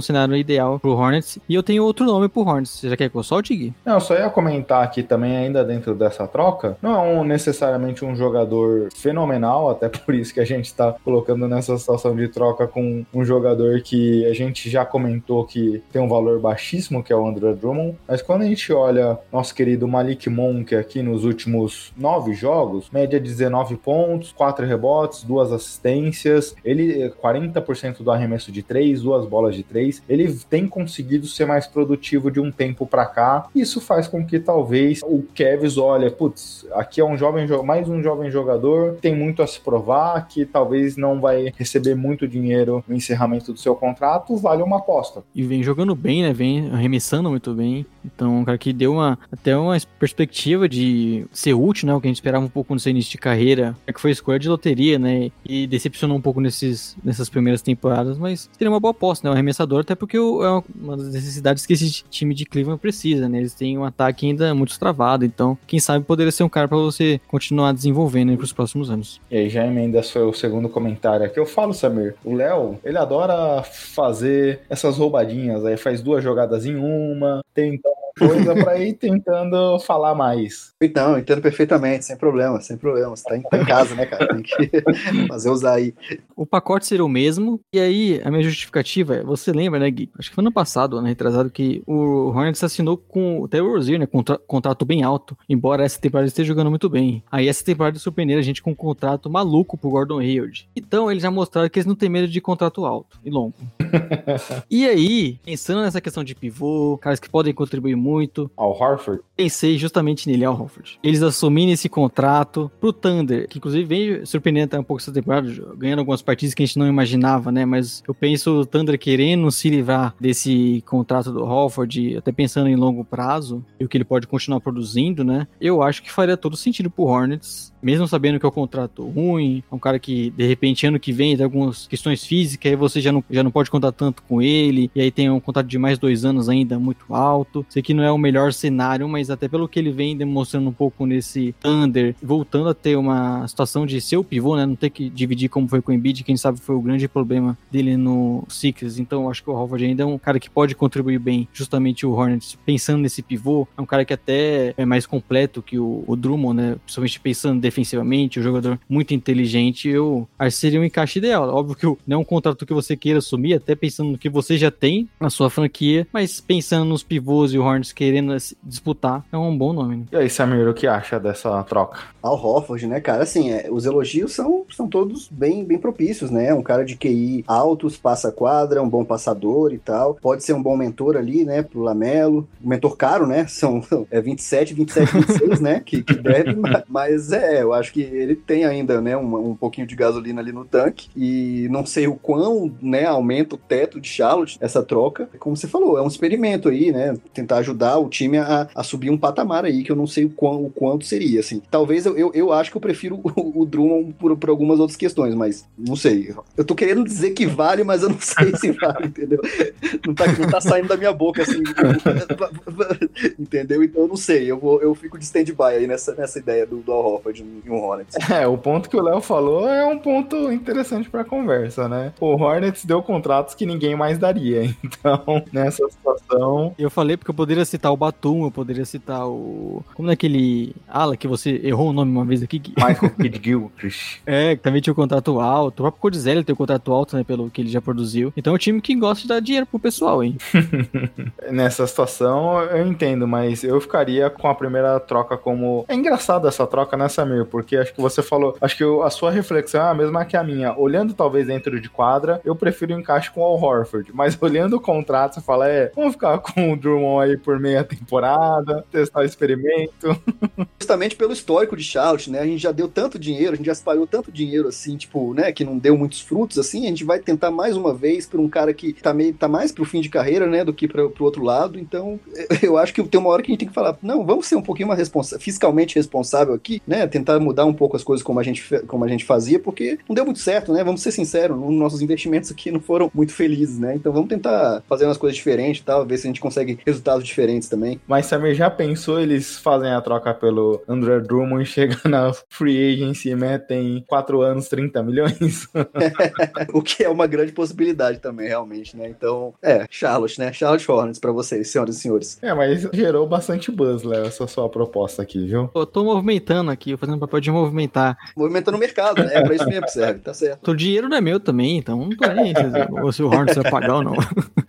cenário ideal pro Hornets. E eu tenho outro nome pro Hornets. Você já quer que eu solte, Gui? Não, só ia comentar aqui também, ainda dentro dessa troca, não é um, necessariamente um jogador fenomenal, até por isso que a gente tá colocando nessa situação de troca com um jogador que a gente já comentou que tem um valor baixíssimo, que é o André Drummond, mas quando a gente olha nosso querido Malik Monk aqui nos últimos nove jogos, média de 19 pontos, 4 rebotes, duas assistências, ele 40% do arremesso de 3, duas bolas de 3, ele tem conseguido ser mais produtivo de um tempo para cá, isso faz com que talvez o Kevs olhe, putz, aqui é um jovem, mais um jovem jogador, tem muito a se provar, que talvez não vai receber muito dinheiro no encerramento do seu contrato, vale uma aposta. E vem jogando bem, né? Vem arremessando muito bem. Então, um cara que deu uma, até uma perspectiva de ser útil, né? O que a gente esperava um pouco no seu início de carreira. É que foi escolha de loteria, né? E decepcionou um pouco nesses, nessas primeiras temporadas, mas seria uma boa aposta, né? O arremessador, até porque o- é uma das necessidades que esse time de Cleveland precisa, né? Eles têm um ataque ainda muito travado, então, quem sabe poderia ser um cara para você continuar desenvolvendo para os próximos anos. E aí já emenda seu segundo comentário aqui. Eu falo, Samir, o Léo, ele adora fazer essas roubadinhas, aí faz duas jogadas em uma, tenta coisa pra ir tentando falar mais. Então, entendo perfeitamente, sem problema, sem problema. Você tá em, tá em casa, né, cara? Tem que fazer usar aí. O pacote seria o mesmo, e aí a minha justificativa é, você lembra, né, Gui? Acho que foi ano passado, ano retrasado, que o Hornets assinou com o Taylor Rozier, né, contra, contrato bem alto, embora essa temporada esteja jogando muito bem. Aí essa temporada surpreendeu a gente com um contrato maluco pro Gordon Hayward. Então eles já mostraram que eles não têm medo de contrato alto e longo. e aí, pensando nessa questão de pivô, caras que podem contribuir muito, Ao Harford, pensei justamente nele, Al Horford. Eles assumindo esse contrato pro Thunder, que inclusive veio surpreendendo até um pouco essa temporada, ganhando algumas partidas que a gente não imaginava, né? Mas eu penso o Thunder querendo se livrar desse contrato do Horford, até pensando em longo prazo, e o que ele pode continuar produzindo, né? Eu acho que faria todo sentido pro Hornets, mesmo sabendo que é um contrato ruim, é um cara que, de repente, ano que vem tem algumas questões físicas, aí você já não, já não pode contar tanto com ele, e aí tem um contrato de mais dois anos ainda muito alto. Sei que não é o melhor cenário, mas até pelo que ele vem demonstrando um pouco nesse Thunder, voltando a ter uma situação de ser o pivô, né? Não ter que dividir como foi com o Embiid, quem sabe foi o grande problema dele no Sixers. Então acho que o Horford ainda é um cara que pode contribuir bem, justamente o Hornets, pensando nesse pivô. É um cara que até é mais completo que o, o Drummond, né? Principalmente pensando defensivamente, um jogador muito inteligente, eu acho que seria um encaixe ideal. Óbvio que não é um contrato que você queira assumir, até pensando no que você já tem na sua franquia, mas pensando nos pivôs e o Hornets querendo disputar, é um bom nome. Né? E aí, Samir, o que acha dessa troca? Al Horford, né, cara? Assim, é, os elogios são, são todos bem, bem propícios, né? Um cara de QI altos, passa quadra, um bom passador e tal. Pode ser um bom mentor ali, né, pro Lamelo. Um mentor caro, né? São é 27, 27, 26, né? Que, que deve, mas é, eu acho que ele tem ainda, né, um, um pouquinho de gasolina ali no tanque. E não sei o quão, né, aumenta o teto de Charlotte essa troca. Como você falou, é um experimento aí, né? Tentar ajudar o time a, a subir um patamar aí, que eu não sei o, quão, o quanto seria, assim. Talvez eu, eu, eu acho que eu prefiro o, o Drummond por, por algumas outras questões, mas não sei. Eu tô querendo dizer que vale, mas eu não sei se vale, entendeu? Não tá, não tá saindo da minha boca, assim. entendeu? Então eu não sei. Eu, vou, eu fico de stand-by aí nessa, nessa ideia do, do Al Horford em um Hornets. É, o ponto que o Léo falou é um ponto interessante pra conversa, né? O Hornets deu contratos que ninguém mais daria. Então, nessa situação. Eu falei porque eu poderia citar o Batum, eu poderia citar o. Como é aquele ala que você errou o nome uma vez aqui? Michael Gilchrist. É, que também tinha um contrato alto. O próprio Codizelli tem um contrato alto, né? Pelo que ele já produziu. Então é um time que gosta de dar dinheiro pro pessoal, hein? nessa situação, eu entendo, mas eu ficaria com a primeira troca como. É engraçado essa troca, né, Samir? Porque acho que você falou. Acho que a sua reflexão é a mesma que a minha. Olhando talvez dentro de quadra, eu prefiro encaixe com o Al Horford. Mas olhando o contrato, você fala, é, vamos ficar com o Drummond aí por meia temporada, testar o experimento. Justamente pelo histórico de Charlotte, né? A gente já deu tanto dinheiro, a gente já espalhou tanto dinheiro assim, tipo, né? Que não deu muitos frutos, assim. A gente vai tentar mais uma vez por um cara que tá, meio, tá mais pro fim de carreira, né? Do que pra, pro outro lado. Então, eu acho que tem uma hora que a gente tem que falar, não, vamos ser um pouquinho mais responsa fiscalmente responsável aqui, né? Tentar mudar um pouco as coisas como a gente, como a gente fazia, porque não deu muito certo, né? Vamos ser sinceros, nossos investimentos aqui não foram muito felizes, né? Então vamos tentar fazer umas coisas diferentes e tal, ver se a gente consegue resultados diferentes também. Mas Samir já pensou eles fazem a troca pelo André Drummond, chega na free agency e metem 4 anos 30 milhões? o que é uma grande possibilidade também, realmente, né? Então, é, Charlotte, né? Charlotte Hornets para vocês, senhoras e senhores. É, mas gerou bastante buzz, Léo, essa sua proposta aqui, viu? Eu tô movimentando aqui, fazendo papel de movimentar. Movimentando o mercado, né? É pra isso mesmo que serve, tá certo. O dinheiro não é meu também, então não tô nem ou se o Hornets vai pagar ou não.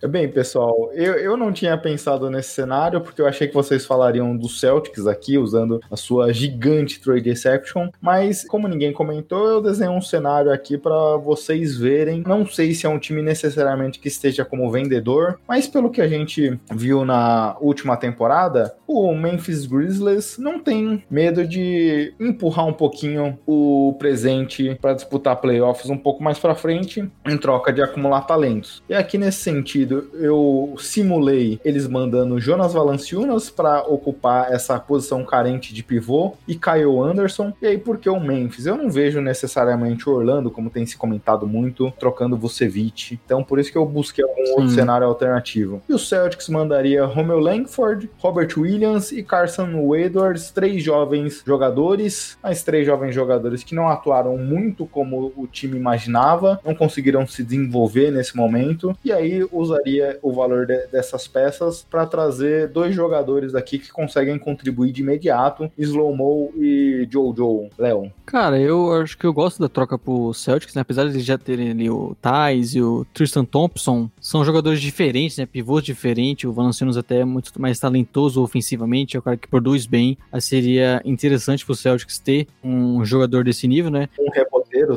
Bem, pessoal, eu, eu não tinha pensado nesse cenário, porque eu achei que vocês falariam do Celtics aqui, usando a sua gigante trade exception, mas como ninguém comentou, eu desenhei um cenário aqui para vocês verem. Não sei se é um time necessariamente que esteja como vendedor, mas pelo que a gente viu na última temporada, o Memphis Grizzlies não tem medo de empurrar um pouquinho o presente para disputar playoffs um pouco mais para frente, em troca de acumular talentos. E aqui nesse sentido, eu simulei eles mandando Jonas Valanciunas para ocupar essa posição carente de pivô e Kyle Anderson. E aí, por que o Memphis? Eu não vejo necessariamente o Orlando, como tem se comentado muito, trocando Vucevic. Então, por isso que eu busquei algum Sim. outro cenário alternativo. E o Celtics mandaria Romeo Langford, Robert Williams e Carson Edwards, três jovens jogadores, mas três jovens jogadores que não atuaram muito como o time imaginava, não conseguiram se desenvolver nesse momento. E aí usaria o valor de, dessas peças para trazer dois jogadores aqui que conseguem contribuir de imediato, Slow Mo e Jojo, Léo. Cara, eu acho que eu gosto da troca pro Celtics, né? apesar de já terem ali o Thais e o Tristan Thompson, são jogadores diferentes, né? Pivôs diferentes, o Valanciunas até é muito mais talentoso ofensivamente, é o cara que produz bem. Aí seria interessante pro Celtics ter um jogador desse nível, né? Um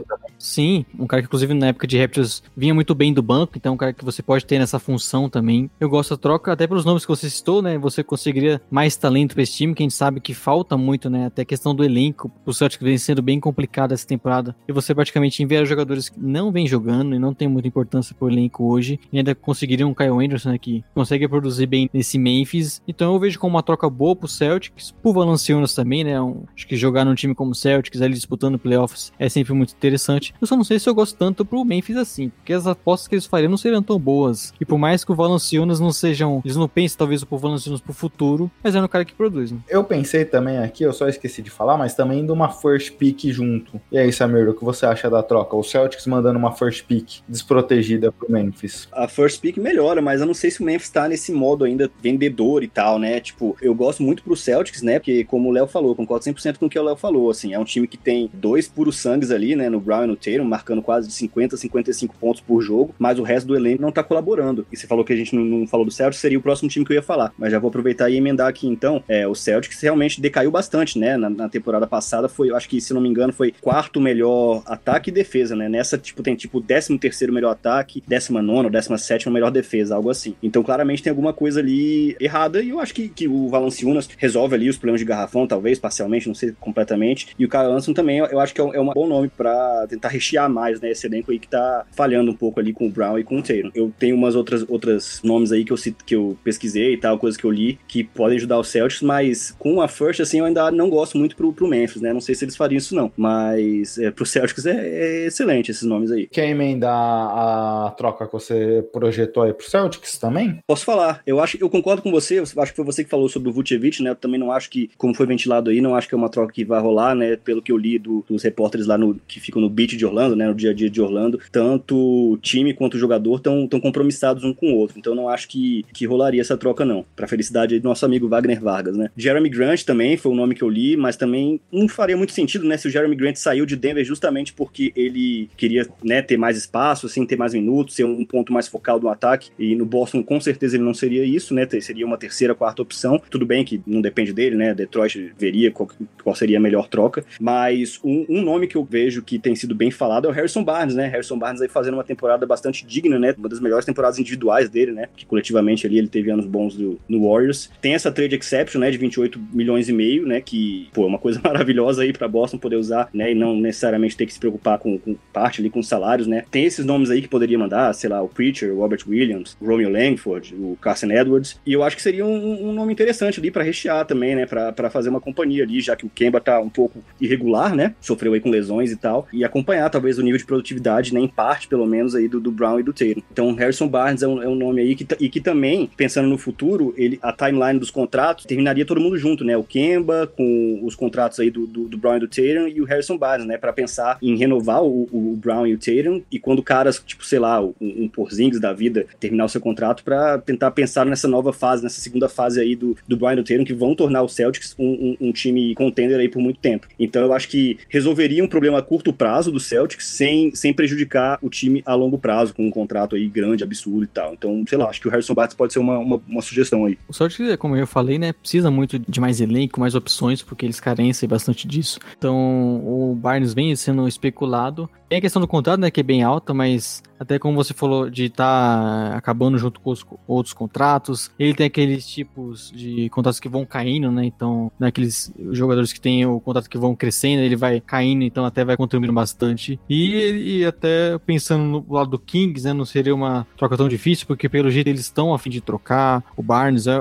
também. Sim, um cara que inclusive na época de Raptors vinha muito bem do banco, então um cara que você pode ter nessa função também. Eu gosto da troca, até pelos nomes que você citou, né? Você conseguiria mais talento para esse time, que a gente sabe que falta muito, né? Até a questão do elenco. O Celtic vem sendo bem complicado essa temporada. E você praticamente envia jogadores que não vem jogando e não tem muita importância pro elenco hoje. E ainda conseguiriam um Kyle Anderson, né? Que consegue produzir bem nesse Memphis. Então eu vejo como uma troca boa pro Celtics. Pro Valanciunas também, né? Um, acho que jogar num time como o Celtics, ali disputando playoffs, é sempre muito muito interessante. Eu só não sei se eu gosto tanto pro Memphis assim, porque as apostas que eles fariam não seriam tão boas. E por mais que o Valanciunas não sejam, eles não pensem talvez o Valanciunas pro futuro, mas é no cara que produz. Né? Eu pensei também aqui, eu só esqueci de falar, mas também de uma first pick junto. E aí, Samir, o que você acha da troca? O Celtics mandando uma first pick desprotegida pro Memphis. A first pick melhora, mas eu não sei se o Memphis tá nesse modo ainda vendedor e tal, né? Tipo, eu gosto muito pro Celtics, né? Porque como o Léo falou, concordo 100% com o que o Léo falou, assim, é um time que tem dois puros sangues ali, né, no Brown e no Tatum, marcando quase de 50, 55 pontos por jogo, mas o resto do elenco não tá colaborando. E você falou que a gente não, não falou do Celtics, seria o próximo time que eu ia falar, mas já vou aproveitar e emendar aqui então. É, o Celtics realmente decaiu bastante, né? Na, na temporada passada foi, acho que, se não me engano, foi quarto melhor ataque e defesa, né? Nessa, tipo, tem tipo 13 terceiro melhor ataque, 19 ou 17 melhor defesa, algo assim. Então, claramente tem alguma coisa ali errada e eu acho que, que o Valanciunas resolve ali os problemas de garrafão, talvez, parcialmente, não sei completamente. E o Kyle Anderson também, eu acho que é um, é um bom nome para tentar rechear mais, né? Esse elenco aí que tá falhando um pouco ali com o Brown e com o Taylor. Eu tenho umas outras, outras nomes aí que eu, que eu pesquisei e tal, coisas que eu li, que podem ajudar o Celtics, mas com a First, assim, eu ainda não gosto muito pro, pro Memphis, né? Não sei se eles fariam isso não, mas é, pro Celtics é, é excelente esses nomes aí. Quer emendar a troca que você projetou aí pro Celtics também? Posso falar. Eu acho, eu concordo com você, eu acho que foi você que falou sobre o Vucevic, né? Eu também não acho que, como foi ventilado aí, não acho que é uma troca que vai rolar, né? Pelo que eu li do, dos repórteres lá no, que ficam no beat de Orlando, né? No dia a dia de Orlando, tanto o time quanto o jogador estão tão compromissados um com o outro. Então não acho que, que rolaria essa troca, não. Pra felicidade do nosso amigo Wagner Vargas, né? Jeremy Grant também foi o nome que eu li, mas também não faria muito sentido, né? Se o Jeremy Grant saiu de Denver justamente porque ele queria, né, ter mais espaço, assim, ter mais minutos, ser um ponto mais focal do ataque. E no Boston, com certeza, ele não seria isso, né? Seria uma terceira, quarta opção. Tudo bem que não depende dele, né? Detroit veria qual, qual seria a melhor troca. Mas um, um, nome que eu vejo que tem sido bem falado é o Harrison Barnes, né? Harrison Barnes aí fazendo uma temporada bastante digna, né? Uma das melhores temporadas individuais dele, né? Que coletivamente ali ele teve anos bons do, no Warriors. Tem essa trade exception, né? De 28 milhões e meio, né? Que, pô, é uma coisa maravilhosa aí para Boston poder usar, né? E não necessariamente ter que se preocupar com, com parte ali com os salários, né? Tem esses nomes aí que poderia mandar, sei lá, o Preacher, o Robert Williams, o Romeo Langford, o Carson Edwards. E eu acho que seria um, um nome interessante ali para rechear também, né? Para fazer uma companhia ali, já que o Kemba tá um pouco irregular, né? Sofreu aí com lesões e tal. E acompanhar talvez o nível de produtividade, né? Em parte, pelo menos, aí do, do Brown e do Tatum. Então, Harrison Barnes é um, é um nome aí que, e que também, pensando no futuro, ele, a timeline dos contratos terminaria todo mundo junto, né? O Kemba com os contratos aí do, do, do Brown e do Tatum e o Harrison Barnes, né? Para pensar em renovar o, o, Brown e o Tatum e quando caras, tipo, sei lá, um, um Porzingis da vida terminar o seu contrato para tentar pensar nessa nova fase, nessa segunda fase aí do, do Brian e do Tatum que vão tornar o Celtics um, um, um, time contender aí por muito tempo. Então eu acho que resolveria um problema curto prazo do Celtics sem, sem prejudicar o time a longo prazo, com um contrato aí grande, absurdo e tal. Então, sei lá, acho que o Harrison Barnes pode ser uma, uma, uma sugestão aí. O Celtics, como eu falei, né, precisa muito de mais elenco, mais opções, porque eles carencem bastante disso. Então, o Barnes vem sendo especulado. Tem a questão do contrato, né, que é bem alta, mas até como você falou de estar tá acabando junto com os outros contratos. Ele tem aqueles tipos de contratos que vão caindo, né? Então, naqueles né, jogadores que têm o contrato que vão crescendo, ele vai caindo, então até vai contribuindo bastante. E, e até pensando no lado do Kings, né? Não seria uma troca tão difícil, porque pelo jeito eles estão a fim de trocar. O Barnes, é,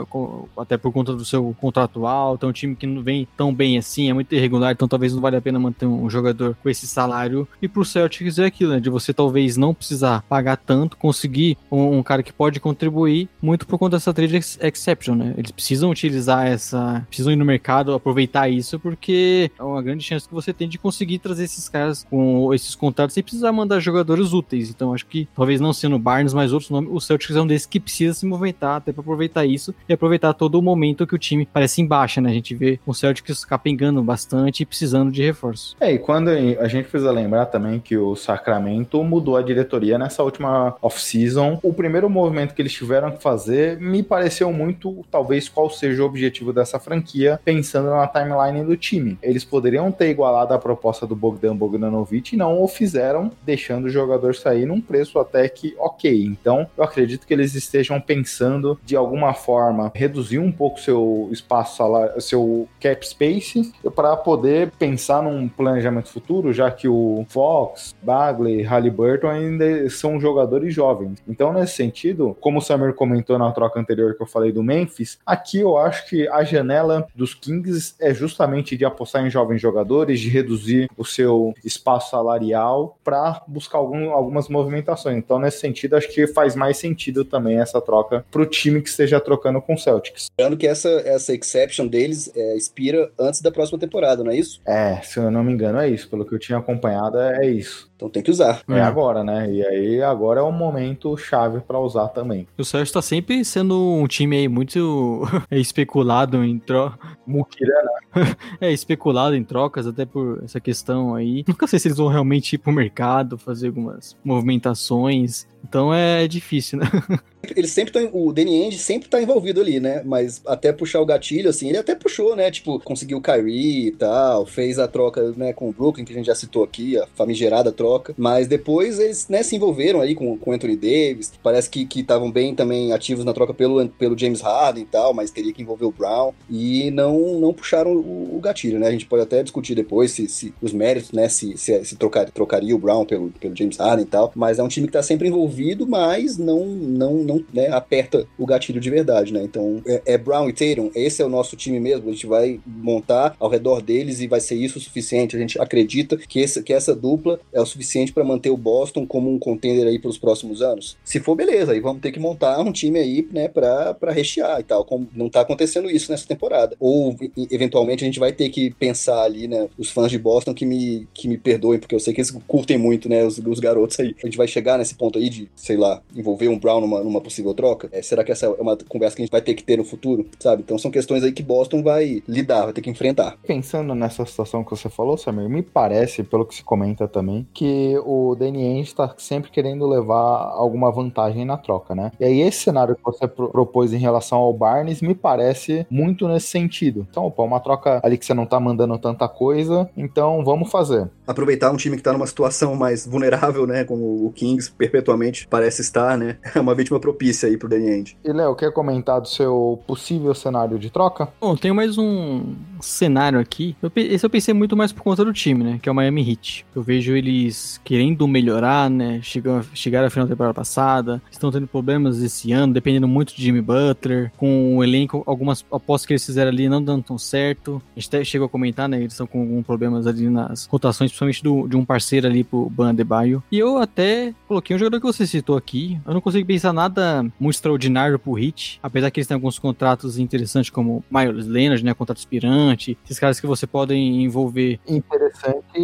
até por conta do seu contrato alto, é um time que não vem tão bem assim, é muito irregular, então talvez não valha a pena manter um jogador com esse salário. E pro Celtics é aquilo, né? De você talvez não precisar pagar tanto, conseguir um, um, cara que pode contribuir muito por conta dessa trade ex exception, né? Eles precisam utilizar essa, precisam ir no mercado, aproveitar isso, porque é uma grande chance que você tem de conseguir trazer esses caras com esses contratos sem precisar mandar jogadores úteis. Então acho que talvez não sendo Barnes, mas outros nomes, o Celtics é um desses que precisa se movimentar até para aproveitar isso e aproveitar todo o momento que o time parece em baixa, né? A gente vê o Celtics capengando bastante e precisando de reforço. É, e quando a gente precisa lembrar também que o Sacramento mudou a diretoria nessa última off-season, o primeiro movimento que eles tiveram que fazer me pareceu muito, talvez, qual seja o objetivo dessa franquia, pensando na timeline do time. Eles poderiam ter igualado a proposta do Bogdan Bogdanovic e não o fizeram, deixando o jogador sair num preço até que ok. Então, eu acredito que eles estejam pensando de alguma forma reduzir um pouco seu espaço seu cap space, para poder pensar num planejamento futuro, já que o Fox, Bagley, Halliburton ainda são jogadores jovens. Então, nesse sentido, como o Samir comentou na troca anterior que eu falei do Memphis, aqui eu acho que a janela dos Kings é justamente de apostar em jovens jogadores, de reduzir o seu espaço salarial para buscar algum, algumas movimentações. Então, nesse sentido, acho que faz mais sentido também essa troca para o time que esteja trocando com o Celtics. Lembrando que essa, essa exception deles é, expira antes da próxima temporada, não é isso? É, se eu não me engano, é isso. Pelo que eu tinha acompanhado, é isso isso. Então tem que usar. É, agora, né? E aí agora é um momento chave para usar também. O Celtics está sempre sendo um time aí muito especulado em troca. Mukirana. é, especulado em trocas, até por essa questão aí. Nunca sei se eles vão realmente ir pro mercado, fazer algumas movimentações. Então é difícil, né? Ele sempre o Danny Ainge sempre tá envolvido ali, né? Mas até puxar o gatilho, assim, ele até puxou, né? Tipo, conseguiu o Kyrie e tal, fez a troca, né, com o Brooklyn, que a gente já citou aqui, a famigerada troca. Mas depois eles, né, se envolveram aí com o Anthony Davis. Parece que estavam bem também ativos na troca pelo, pelo James Harden e tal, mas teria que envolver o Brown. E não, não puxaram o, o gatilho, né? A gente pode até discutir depois se, se os méritos, né, se, se, se trocar, trocaria o Brown pelo, pelo James Harden e tal. Mas é um time que tá sempre envolvido, mas não, não, não não né, aperta o gatilho de verdade, né? Então é, é, Brown e Tatum, esse é o nosso time mesmo, a gente vai montar ao redor deles e vai ser isso o suficiente. A gente acredita que, esse, que essa dupla é o suficiente para manter o Boston como um contender aí pelos próximos anos. Se for, beleza, aí vamos ter que montar um time aí, né, pra rechear e tal. Como não tá acontecendo isso nessa temporada. Ou, eventualmente, a gente vai ter que pensar ali, né, os fãs de Boston que me, que me perdoem, porque eu sei que eles curtem muito, né, os, os garotos aí. A gente vai chegar nesse ponto aí de, sei lá, envolver um Brown numa, numa possível troca? É, será que essa é uma conversa que a gente vai ter que ter no futuro, sabe? Então são questões aí que Boston vai lidar, vai ter que enfrentar. Pensando nessa situação que você falou, Samir, me parece, pelo que se comenta também, que o Danny Ainge está sempre querendo levar alguma vantagem na troca, né? E aí esse cenário que você pro propôs em relação ao Barnes me parece muito nesse sentido. Então, opa, uma troca ali que você não tá mandando tanta coisa, então vamos fazer. Aproveitar um time que tá numa situação mais vulnerável, né? Como o Kings perpetuamente parece estar, né? É uma vítima propícia aí pro Danny Ainge. E Léo, quer comentar do seu possível cenário de troca? Bom, tenho mais um cenário aqui. Eu, esse eu pensei muito mais por conta do time, né? Que é o Miami Heat. Eu vejo eles querendo melhorar, né? Chegar, chegaram à final da temporada passada, estão tendo problemas esse ano, dependendo muito de Jimmy Butler. Com o elenco, algumas apostas que eles fizeram ali não dando tão certo. A gente até chegou a comentar, né? Eles estão com alguns problemas ali nas rotações, principalmente do, de um parceiro ali pro Ban Baio. E eu até coloquei um jogador que você citou aqui. Eu não consigo pensar nada muito extraordinário pro Hit, apesar que eles têm alguns contratos interessantes como Miles Leonard, né, contrato aspirante, esses caras que você podem envolver. Interessante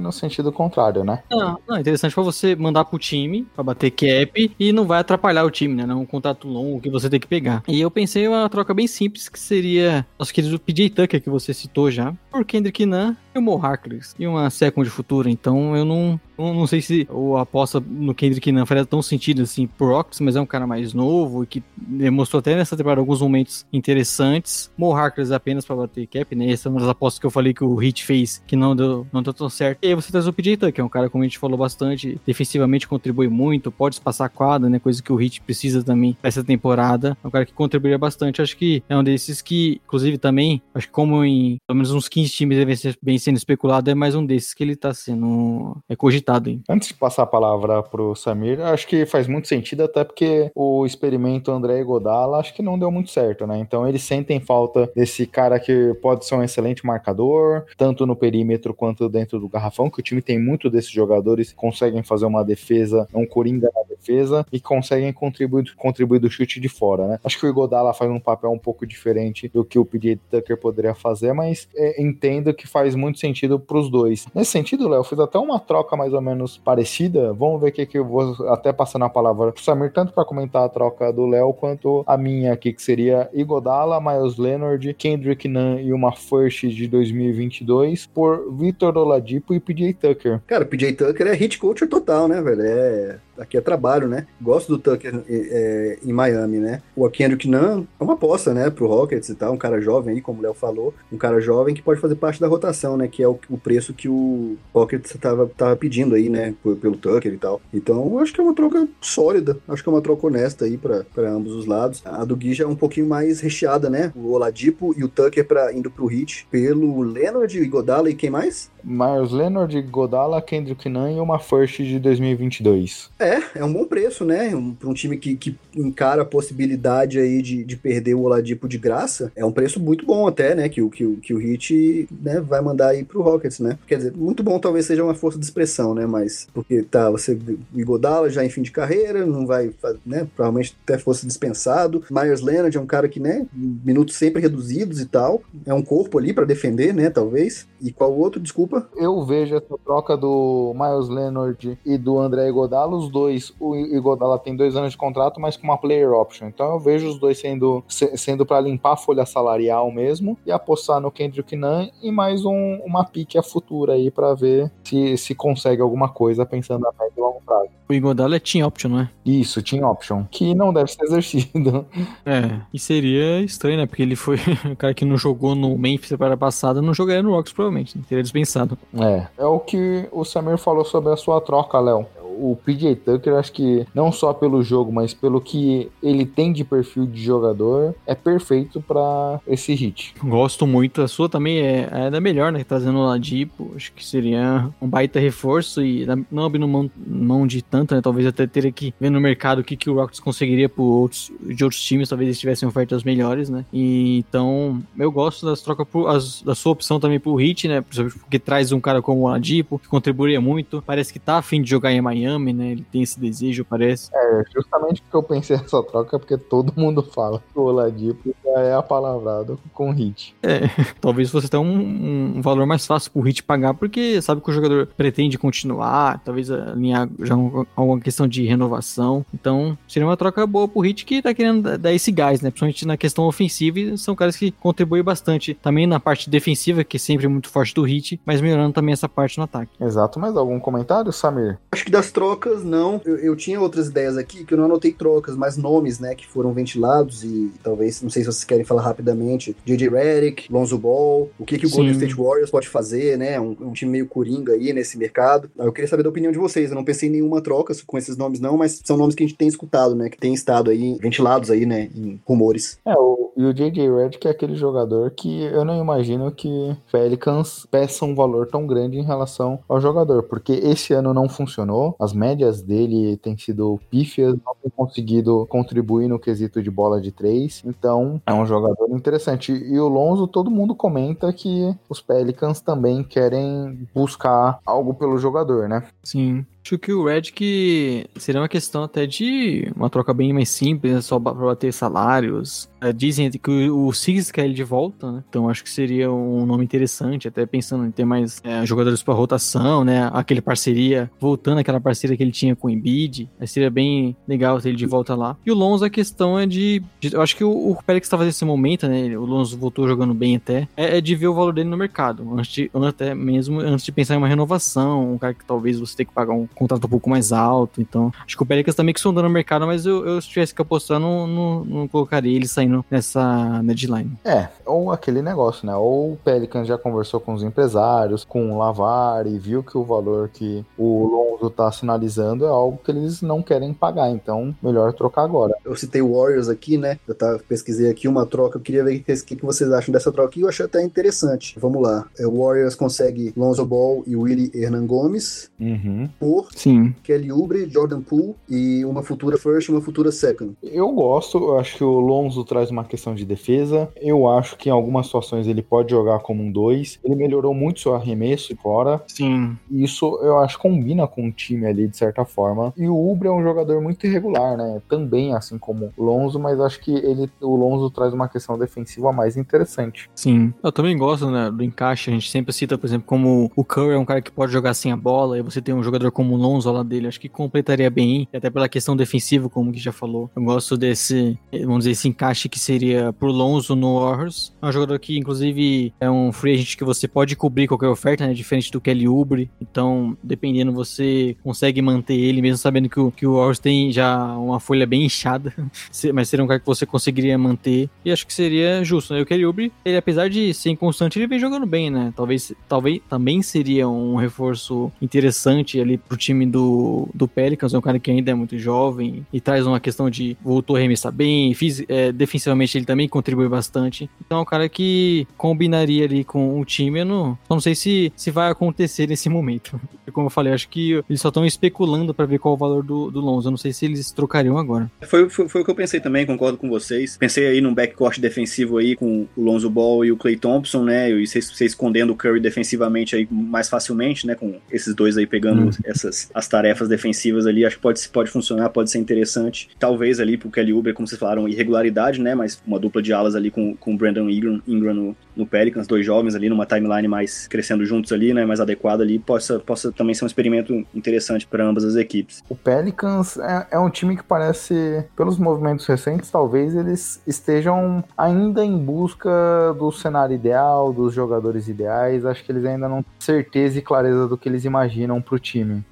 no sentido contrário, né? Não, não interessante para você mandar pro time, para bater cap e não vai atrapalhar o time, né? Não é um contrato longo que você tem que pegar. E eu pensei uma troca bem simples que seria nosso querido PJ Tucker que você citou já, por Kendrick Nunn e o Mo Harkless e uma second futura, então eu não não, sei se o aposta no Kendrick não faria tão sentido assim pro Rocks, mas é um cara mais novo e que demonstrou até nessa temporada alguns momentos interessantes. Mo Harkless apenas para bater cap, né? Essa é uma das apostas que eu falei que o Hit fez que não deu, não deu tão certo. E aí você traz o PJ que é um cara, como a gente falou bastante, defensivamente contribui muito, pode passar a quadra, né? Coisa que o Hit precisa também essa temporada. É um cara que contribuiria bastante. Acho que é um desses que, inclusive, também, acho que como em pelo menos uns 15 times devem ser bem sendo especulado, é mais um desses que ele tá sendo é cogitado Hein? Antes de passar a palavra pro Samir, acho que faz muito sentido, até porque o experimento André Godala acho que não deu muito certo, né? Então eles sentem falta desse cara que pode ser um excelente marcador, tanto no perímetro quanto dentro do garrafão, que o time tem muito desses jogadores que conseguem fazer uma defesa, um coringa na defesa e conseguem contribuir, contribuir do chute de fora, né? Acho que o Igodala faz um papel um pouco diferente do que o PJ Tucker poderia fazer, mas é, entendo que faz muito sentido pros dois. Nesse sentido, Léo, fiz até uma troca mais ou menos parecida. Vamos ver o que, eu vou até passando a palavra pro Samir, tanto para comentar a troca do Léo quanto a minha aqui, que seria Igodala, Miles Leonard, Kendrick Nunn e uma first de 2022 por Vitor Oladipo e PJ Tucker. Cara, PJ Tucker é hit culture total, né, velho? É aqui é trabalho, né? Gosto do Tucker é, em Miami, né? O Kendrick Nunn é uma aposta, né, pro Rockets e tal, um cara jovem aí, como o Léo falou, um cara jovem que pode fazer parte da rotação, né, que é o, o preço que o Rockets tava, tava pedindo aí, né, pelo Tucker e tal. Então, acho que é uma troca sólida, acho que é uma troca honesta aí para ambos os lados. A do Gui já é um pouquinho mais recheada, né? O Oladipo e o Tucker para indo pro Hit pelo Leonard, Godala e quem mais? Myers Leonard, Godala, Kendrick Nunn e uma first de 2022. É, é um bom preço, né? Um, para um time que, que encara a possibilidade aí de, de perder o Oladipo de graça, é um preço muito bom até, né? Que, que, que o Hit né, vai mandar aí pro Rockets, né? Quer dizer, muito bom talvez seja uma força de expressão, né? Mas, porque tá, você, o Igodala já em fim de carreira, não vai, né? Provavelmente até fosse dispensado. Myers Leonard é um cara que, né? Minutos sempre reduzidos e tal. É um corpo ali para defender, né? Talvez. E qual outro, desculpa? Eu vejo essa troca do Miles Leonard e do André Igodala, os dois. O Igodala tem dois anos de contrato, mas com uma player option. Então eu vejo os dois sendo, sendo para limpar a folha salarial mesmo e apostar no Kendrick Nunn e mais um, uma pique a futura aí para ver se, se consegue alguma coisa pensando a médio e longo prazo. O Igodala é team option, não é? Isso, team option. Que não deve ser exercido. É, e seria estranho, né? Porque ele foi o cara que não jogou no Memphis para passada, não jogaria no Rocks, provavelmente. Né? Teria dispensado. É, é o que o Samir falou sobre a sua troca, Léo o PJ Tucker, acho que não só pelo jogo, mas pelo que ele tem de perfil de jogador, é perfeito para esse hit. Gosto muito. A sua também é, é da melhor, né? Trazendo o Ladipo, acho que seria um baita reforço e não abrindo mão, mão de tanto, né? Talvez até teria que ver no mercado o que, que o Rockets conseguiria por outros, de outros times, talvez eles tivessem ofertas melhores, né? E, então, eu gosto das trocas por, as, da sua opção também pro hit, né? Porque traz um cara como o Ladipo, que contribuiria muito. Parece que tá afim de jogar em Miami Miami, né? Ele tem esse desejo, parece. É, justamente porque eu pensei nessa troca, porque todo mundo fala que o Oladipo já é apalavrado com hit. É, talvez fosse até um, um, valor mais fácil pro hit pagar, porque sabe que o jogador pretende continuar, talvez alinhar já um, alguma questão de renovação. Então, seria uma troca boa pro hit que tá querendo dar esse gás, né? Principalmente na questão ofensiva, são caras que contribuem bastante. Também na parte defensiva, que é sempre muito forte do hit, mas melhorando também essa parte no ataque. Exato, mais algum comentário, Samir? Acho que das trocas, não. Eu, eu, tinha outras ideias aqui que eu não anotei trocas, mas nomes, né, que foram ventilados e talvez, não sei se vocês querem falar rapidamente. J.J. Redick, Lonzo Ball, o que, que o. Golden State Warriors pode fazer, né? Um, um, time meio coringa aí nesse mercado. Eu queria saber da opinião de vocês. Eu não pensei em nenhuma troca com esses nomes, não, mas são nomes que a gente tem escutado, né? Que tem estado aí, ventilados aí, né? Em rumores. É, o, e o J.J. Redick é aquele jogador que eu não imagino que Pelicans peça um valor tão grande em relação ao jogador, porque esse ano não funcionou, as médias dele tem sido pífias, não tem conseguido contribuir no quesito de bola de três. Então, é um jogador interessante. E o Lonzo, todo mundo comenta que os Pelicans também querem buscar algo pelo jogador, né? Sim. Acho que o Redick seria uma questão até de uma troca bem mais simples, né? só para bater salários. É, dizem que o Six quer ele de volta, né? Então acho que seria um nome interessante, até pensando em ter mais é, jogadores para rotação, né? Aquele parceria, voltando àquela parceria que ele tinha com o Embiid. Seria bem legal ter ele de volta lá. E o Lonzo, a questão é de. de eu acho que o, o Pérez estava nesse momento, né? O Lonzo voltou jogando bem até. É, é, de ver o valor dele no mercado. Antes de, até mesmo antes de pensar em uma renovação, um cara que talvez você tenha que pagar um contrato um pouco mais alto. Então, acho que o Pelicans também que sondando o mercado, mas eu, eu se tivesse que apostar, não, não, não colocaria ele saindo nessa deadline. É, ou aquele negócio, né? Ou o Pelicans já conversou com os empresários, com o Lavar e viu que o valor que o Lonzo tá sinalizando é algo que eles não querem pagar. Então, melhor trocar agora. Eu citei o Warriors aqui, né? Eu tá, pesquisei aqui uma troca. Eu queria ver o que, que vocês acham dessa troca. E eu achei até interessante. Vamos lá. É, o Warriors consegue Lonzo Ball e Willie Hernan Gomes uhum. por Sim. Kelly Oubre, Jordan Poole e uma futura first e uma futura second. Eu gosto, eu acho que o Lonzo traz uma questão de defesa. Eu acho que em algumas situações ele pode jogar como um 2. Ele melhorou muito seu arremesso fora. Sim. Isso eu acho combina com o time ali de certa forma. E o Oubre é um jogador muito irregular, né? Também assim como o Lonzo, mas acho que ele o Lonzo traz uma questão defensiva mais interessante. Sim. Eu também gosto, né, do encaixe. A gente sempre cita, por exemplo, como o Curry é um cara que pode jogar sem a bola e você tem um jogador como o Lonzo ao lado dele, acho que completaria bem, até pela questão defensiva, como o já falou. Eu gosto desse, vamos dizer, esse encaixe que seria pro Lonzo no Warriors. É um jogador que, inclusive, é um free agent que você pode cobrir qualquer oferta, né? Diferente do Kelly Oubre. Então, dependendo, você consegue manter ele, mesmo sabendo que o, que o Warriors tem já uma folha bem inchada, mas seria um cara que você conseguiria manter. E acho que seria justo, né? O Kelly Oubre, ele apesar de ser inconstante, ele vem jogando bem, né? Talvez, talvez também seria um reforço interessante ali pro time do, do Pelicans, é um cara que ainda é muito jovem e traz uma questão de voltou a arremessar bem, fiz, é, defensivamente ele também contribui bastante. Então é um cara que combinaria ali com o time, eu não, só não sei se, se vai acontecer nesse momento. Como eu falei, acho que eles só estão especulando para ver qual o valor do, do Lonzo. Eu não sei se eles trocariam agora. Foi, foi, foi, o que eu pensei também, concordo com vocês. Pensei aí num backcourt defensivo aí com o Lonzo Ball e o Clay Thompson, né? E você, escondendo o Curry defensivamente aí mais facilmente, né? Com esses dois aí pegando hum. essas as tarefas defensivas ali, acho que pode, pode funcionar, pode ser interessante. Talvez ali pro Kelly Uber, como vocês falaram, irregularidade, né? Mas uma dupla de alas ali com, com o Brandon Ingram, Ingram no, no Pelicans, dois jovens ali numa timeline mais crescendo juntos ali, né? Mais adequada ali, possa, possa também ser um experimento interessante para ambas as equipes. O Pelicans é, é um time que parece, pelos movimentos recentes, talvez eles estejam ainda em busca do cenário ideal, dos jogadores ideais. Acho que eles ainda não têm certeza e clareza do que eles imaginam pro time.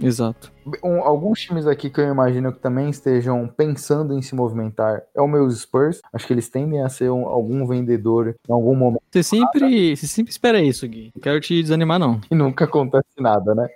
Um, alguns times aqui que eu imagino que também estejam pensando em se movimentar é o meus Spurs. Acho que eles tendem a ser um, algum vendedor em algum momento. Você sempre, você sempre espera isso, Gui. Não quero te desanimar, não. E nunca acontece nada, né?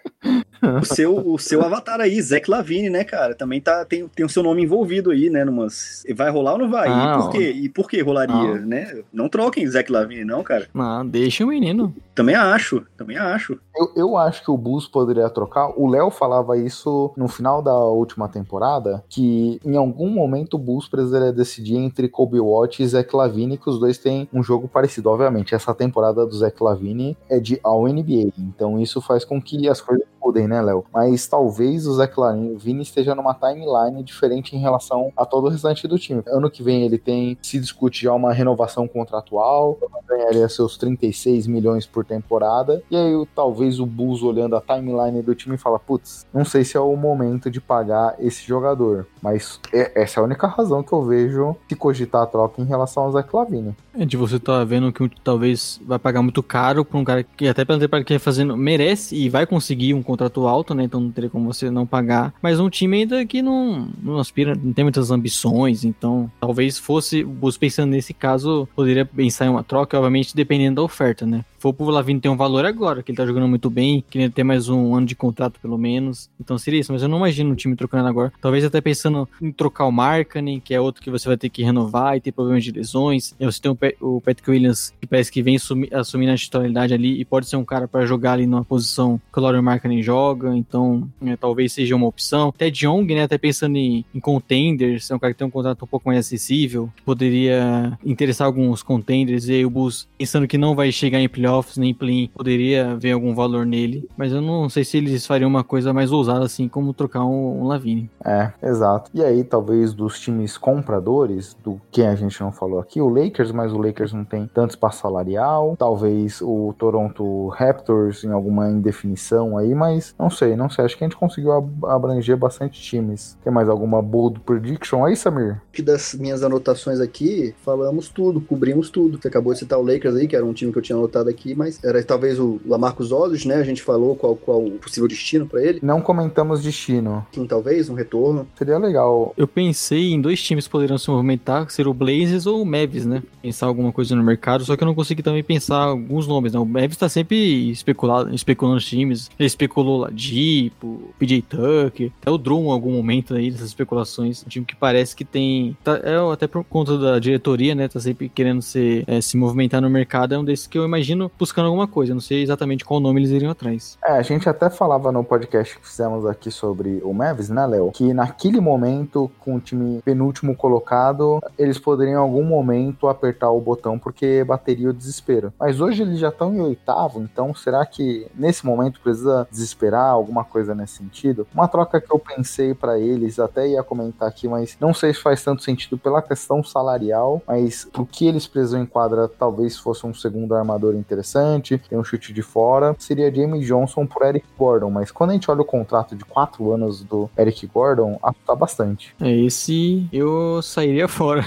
o seu, o seu avatar aí, Zach Lavine, né, cara? Também tá, tem, tem o seu nome envolvido aí, né? Numas... Vai rolar ou não vai? Ah, e por quê? E por que rolaria, ah. né? Não troquem Zach Lavine, não, cara. Não, deixa o menino. Também acho, também acho. Eu, eu acho que o Bulls poderia trocar. O Léo falava isso no final da última temporada, que em algum momento o Bulls precisaria decidir entre Kobe Watts e Zach Lavine, que os dois têm um jogo parecido. Obviamente, essa temporada do Zach Lavine é de All NBA, então isso faz com que as coisas mudem, né, Léo? Mas talvez o Zach Lavine esteja numa timeline diferente em relação a todo o restante do time. Ano que vem ele tem, se discute já uma renovação contratual, ganharia seus 36 milhões por temporada, e aí talvez o Bulls olhando a timeline do time fala, putz, não sei se é o momento de pagar esse jogador. Mas é, essa é a única razão que eu vejo se cogitar a troca em relação ao Zé Clavini. É de você tá vendo que talvez vai pagar muito caro pra um cara que até pela temporada que ele fazendo merece e vai conseguir um contrato alto, né? Então não teria como você não pagar. Mas um time ainda que não, não aspira, não tem muitas ambições. Então talvez fosse, pensando nesse caso, poderia pensar em uma troca, obviamente dependendo da oferta, né? For pro Lavini ter um valor agora, que ele tá jogando muito bem, queria ter mais um ano de contrato pelo menos. Então seria isso, mas eu não imagino o time trocando agora. Talvez até pensando em trocar o Markkanen, que é outro que você vai ter que renovar e ter problemas de lesões. E você tem o, Patrick Williams, que parece que vem assumindo a titularidade ali e pode ser um cara para jogar ali numa posição que o Lauren Markkanen joga, então é, talvez seja uma opção. Ted Young, né, até pensando em, em contenders, é um cara que tem um contrato um pouco mais acessível, que poderia interessar alguns contenders e aí o Bulls pensando que não vai chegar em playoff playoffs, nem play poderia ver algum valor nele, mas eu não sei se eles fariam uma coisa mais ousada assim, como trocar um, um Lavine. É, exato. E aí, talvez dos times compradores, do que a gente não falou aqui, o Lakers, mas o Lakers não tem tanto espaço salarial, talvez o Toronto Raptors em alguma indefinição aí, mas não sei, não sei. Acho que a gente conseguiu abranger bastante times. Tem mais alguma bold prediction aí, Samir? Das minhas anotações aqui, falamos tudo, cobrimos tudo. Você acabou de citar o Lakers aí, que era um time que eu tinha anotado aqui aqui, mas era talvez o Lamarcus Olhos, né? A gente falou qual, qual o possível destino para ele. Não comentamos destino. Sim, talvez um retorno. Seria legal. Eu pensei em dois times que poderiam se movimentar, que seria o Blazers ou o Mavis, né? Pensar alguma coisa no mercado, só que eu não consegui também pensar alguns nomes, né? O Mavis tá sempre especulado, especulando os times. Ele especulou lá Dipo, PJ Tucker, até o Drum em algum momento aí dessas especulações. Um time que parece que tem. Tá, é, até por conta da diretoria, né? Tá sempre querendo se, é, se movimentar no mercado. É um desses que eu imagino buscando alguma coisa. Não sei exatamente qual nome eles iriam atrás. É, a gente até falava no podcast que fizemos aqui sobre o Mavis, né, Léo? Que naquele momento, com o time penúltimo colocado, eles poderiam em algum momento apertar o botão porque bateria o desespero. Mas hoje eles já estão em oitavo, então será que nesse momento precisa desesperar alguma coisa nesse sentido? Uma troca que eu pensei para eles, até ia comentar aqui, mas não sei se faz tanto sentido pela questão salarial, mas pro que eles precisam em quadra, talvez fosse um segundo armador interessante interessante, tem um chute de fora, seria Jamie Johnson por Eric Gordon, mas quando a gente olha o contrato de quatro anos do Eric Gordon, assusta bastante. É, esse eu sairia fora,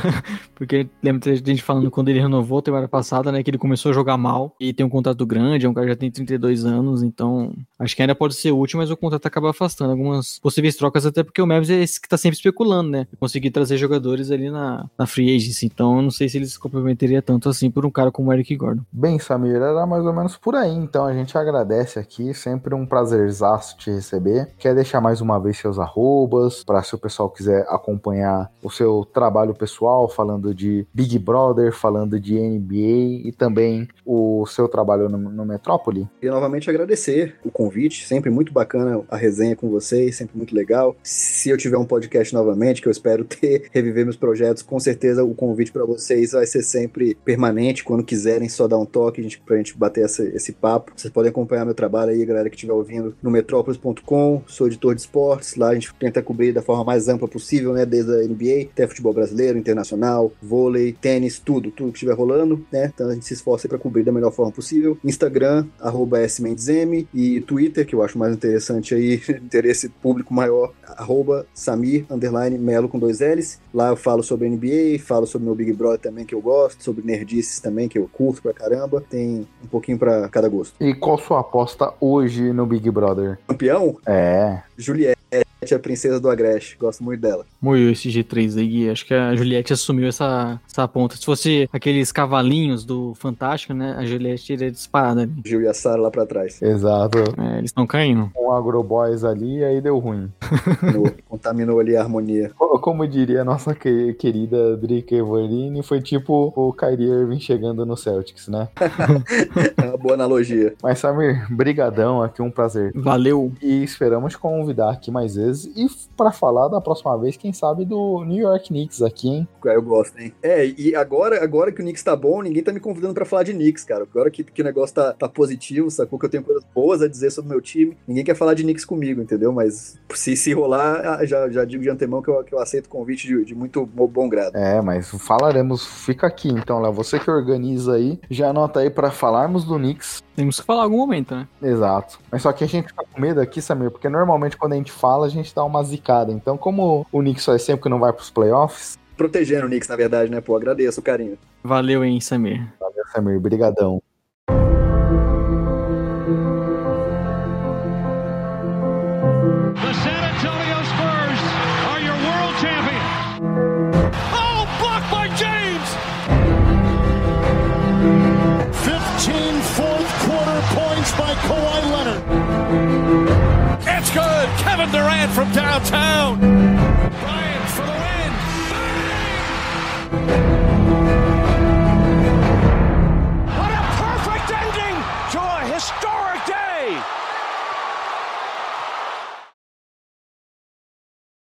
porque lembra de gente falando quando ele renovou a temporada passada, né, que ele começou a jogar mal e tem um contrato grande, é um cara que já tem 32 anos, então Acho que ainda pode ser útil, mas o contrato acaba afastando algumas possíveis trocas, até porque o Mavis é esse que tá sempre especulando, né? Conseguir trazer jogadores ali na, na free agency. Então, eu não sei se eles se complementariam tanto assim por um cara como o Eric Gordon. Bem, Samir, era mais ou menos por aí. Então a gente agradece aqui, sempre um prazerzaço te receber. Quer deixar mais uma vez seus arrobas, para se o pessoal quiser acompanhar o seu trabalho pessoal, falando de Big Brother, falando de NBA e também o seu trabalho no, no Metrópole? E novamente agradecer o convite, sempre muito bacana a resenha com vocês, sempre muito legal. Se eu tiver um podcast novamente, que eu espero ter, reviver meus projetos, com certeza o convite para vocês vai ser sempre permanente. Quando quiserem, só dar um toque a gente, pra gente bater essa, esse papo. Vocês podem acompanhar meu trabalho aí, galera que estiver ouvindo, no metrópolis.com. Sou editor de esportes, lá a gente tenta cobrir da forma mais ampla possível, né? Desde a NBA até futebol brasileiro, internacional, vôlei, tênis, tudo, tudo que estiver rolando, né? Então a gente se esforça para cobrir da melhor forma possível. Instagram, arroba smendesm e Twitter, que eu acho mais interessante aí, interesse público maior, arroba Samir, underline, Melo com dois L's. Lá eu falo sobre NBA, falo sobre meu Big Brother também, que eu gosto, sobre nerdices também, que eu curto pra caramba. Tem um pouquinho pra cada gosto. E qual sua aposta hoje no Big Brother? Campeão? É. Juliette, a princesa do Agreste. Gosto muito dela. Moiu esse G3 aí, acho que a Juliette assumiu essa, essa ponta. Se fosse aqueles cavalinhos do Fantástico, né? A Juliette iria disparada ali. Gil e a Sara lá pra trás. Exato. É, eles estão caindo. Com Agroboys ali, aí deu ruim. Contaminou, contaminou ali a harmonia. Co- Como diria a nossa que- querida Drica Evolini, foi tipo o Kyrie Irving chegando no Celtics, né? É uma boa analogia. Mas Samir, brigadão, aqui um prazer. Valeu. E esperamos te convidar aqui mais vezes e para falar da próxima vez, quem sabe do New York Knicks aqui, hein? Eu gosto, hein? É, e agora, agora que o Knicks tá bom, ninguém tá me convidando pra falar de Knicks, cara. Agora que, que o negócio tá, tá positivo, sacou que eu tenho coisas boas a dizer sobre o meu time, ninguém quer falar de Knicks comigo, entendeu? Mas se, se rolar, ah, já, já digo de antemão que eu, que eu aceito o convite de, de muito bo- bom grado. É, mas falaremos, fica aqui então, Léo. Você que organiza aí, já anota aí para falarmos do Knicks. Temos que falar em algum momento, né? Exato. Mas só que a gente fica com medo aqui, Samir, porque normalmente quando a gente fala, a gente dá uma zicada. Então, como o Knicks faz sempre que não vai pros playoffs, Protegendo o Knicks, na verdade, né? Pô, agradeço o carinho. Valeu, hein, Samir. valeu, Samir, brigadão. From downtown.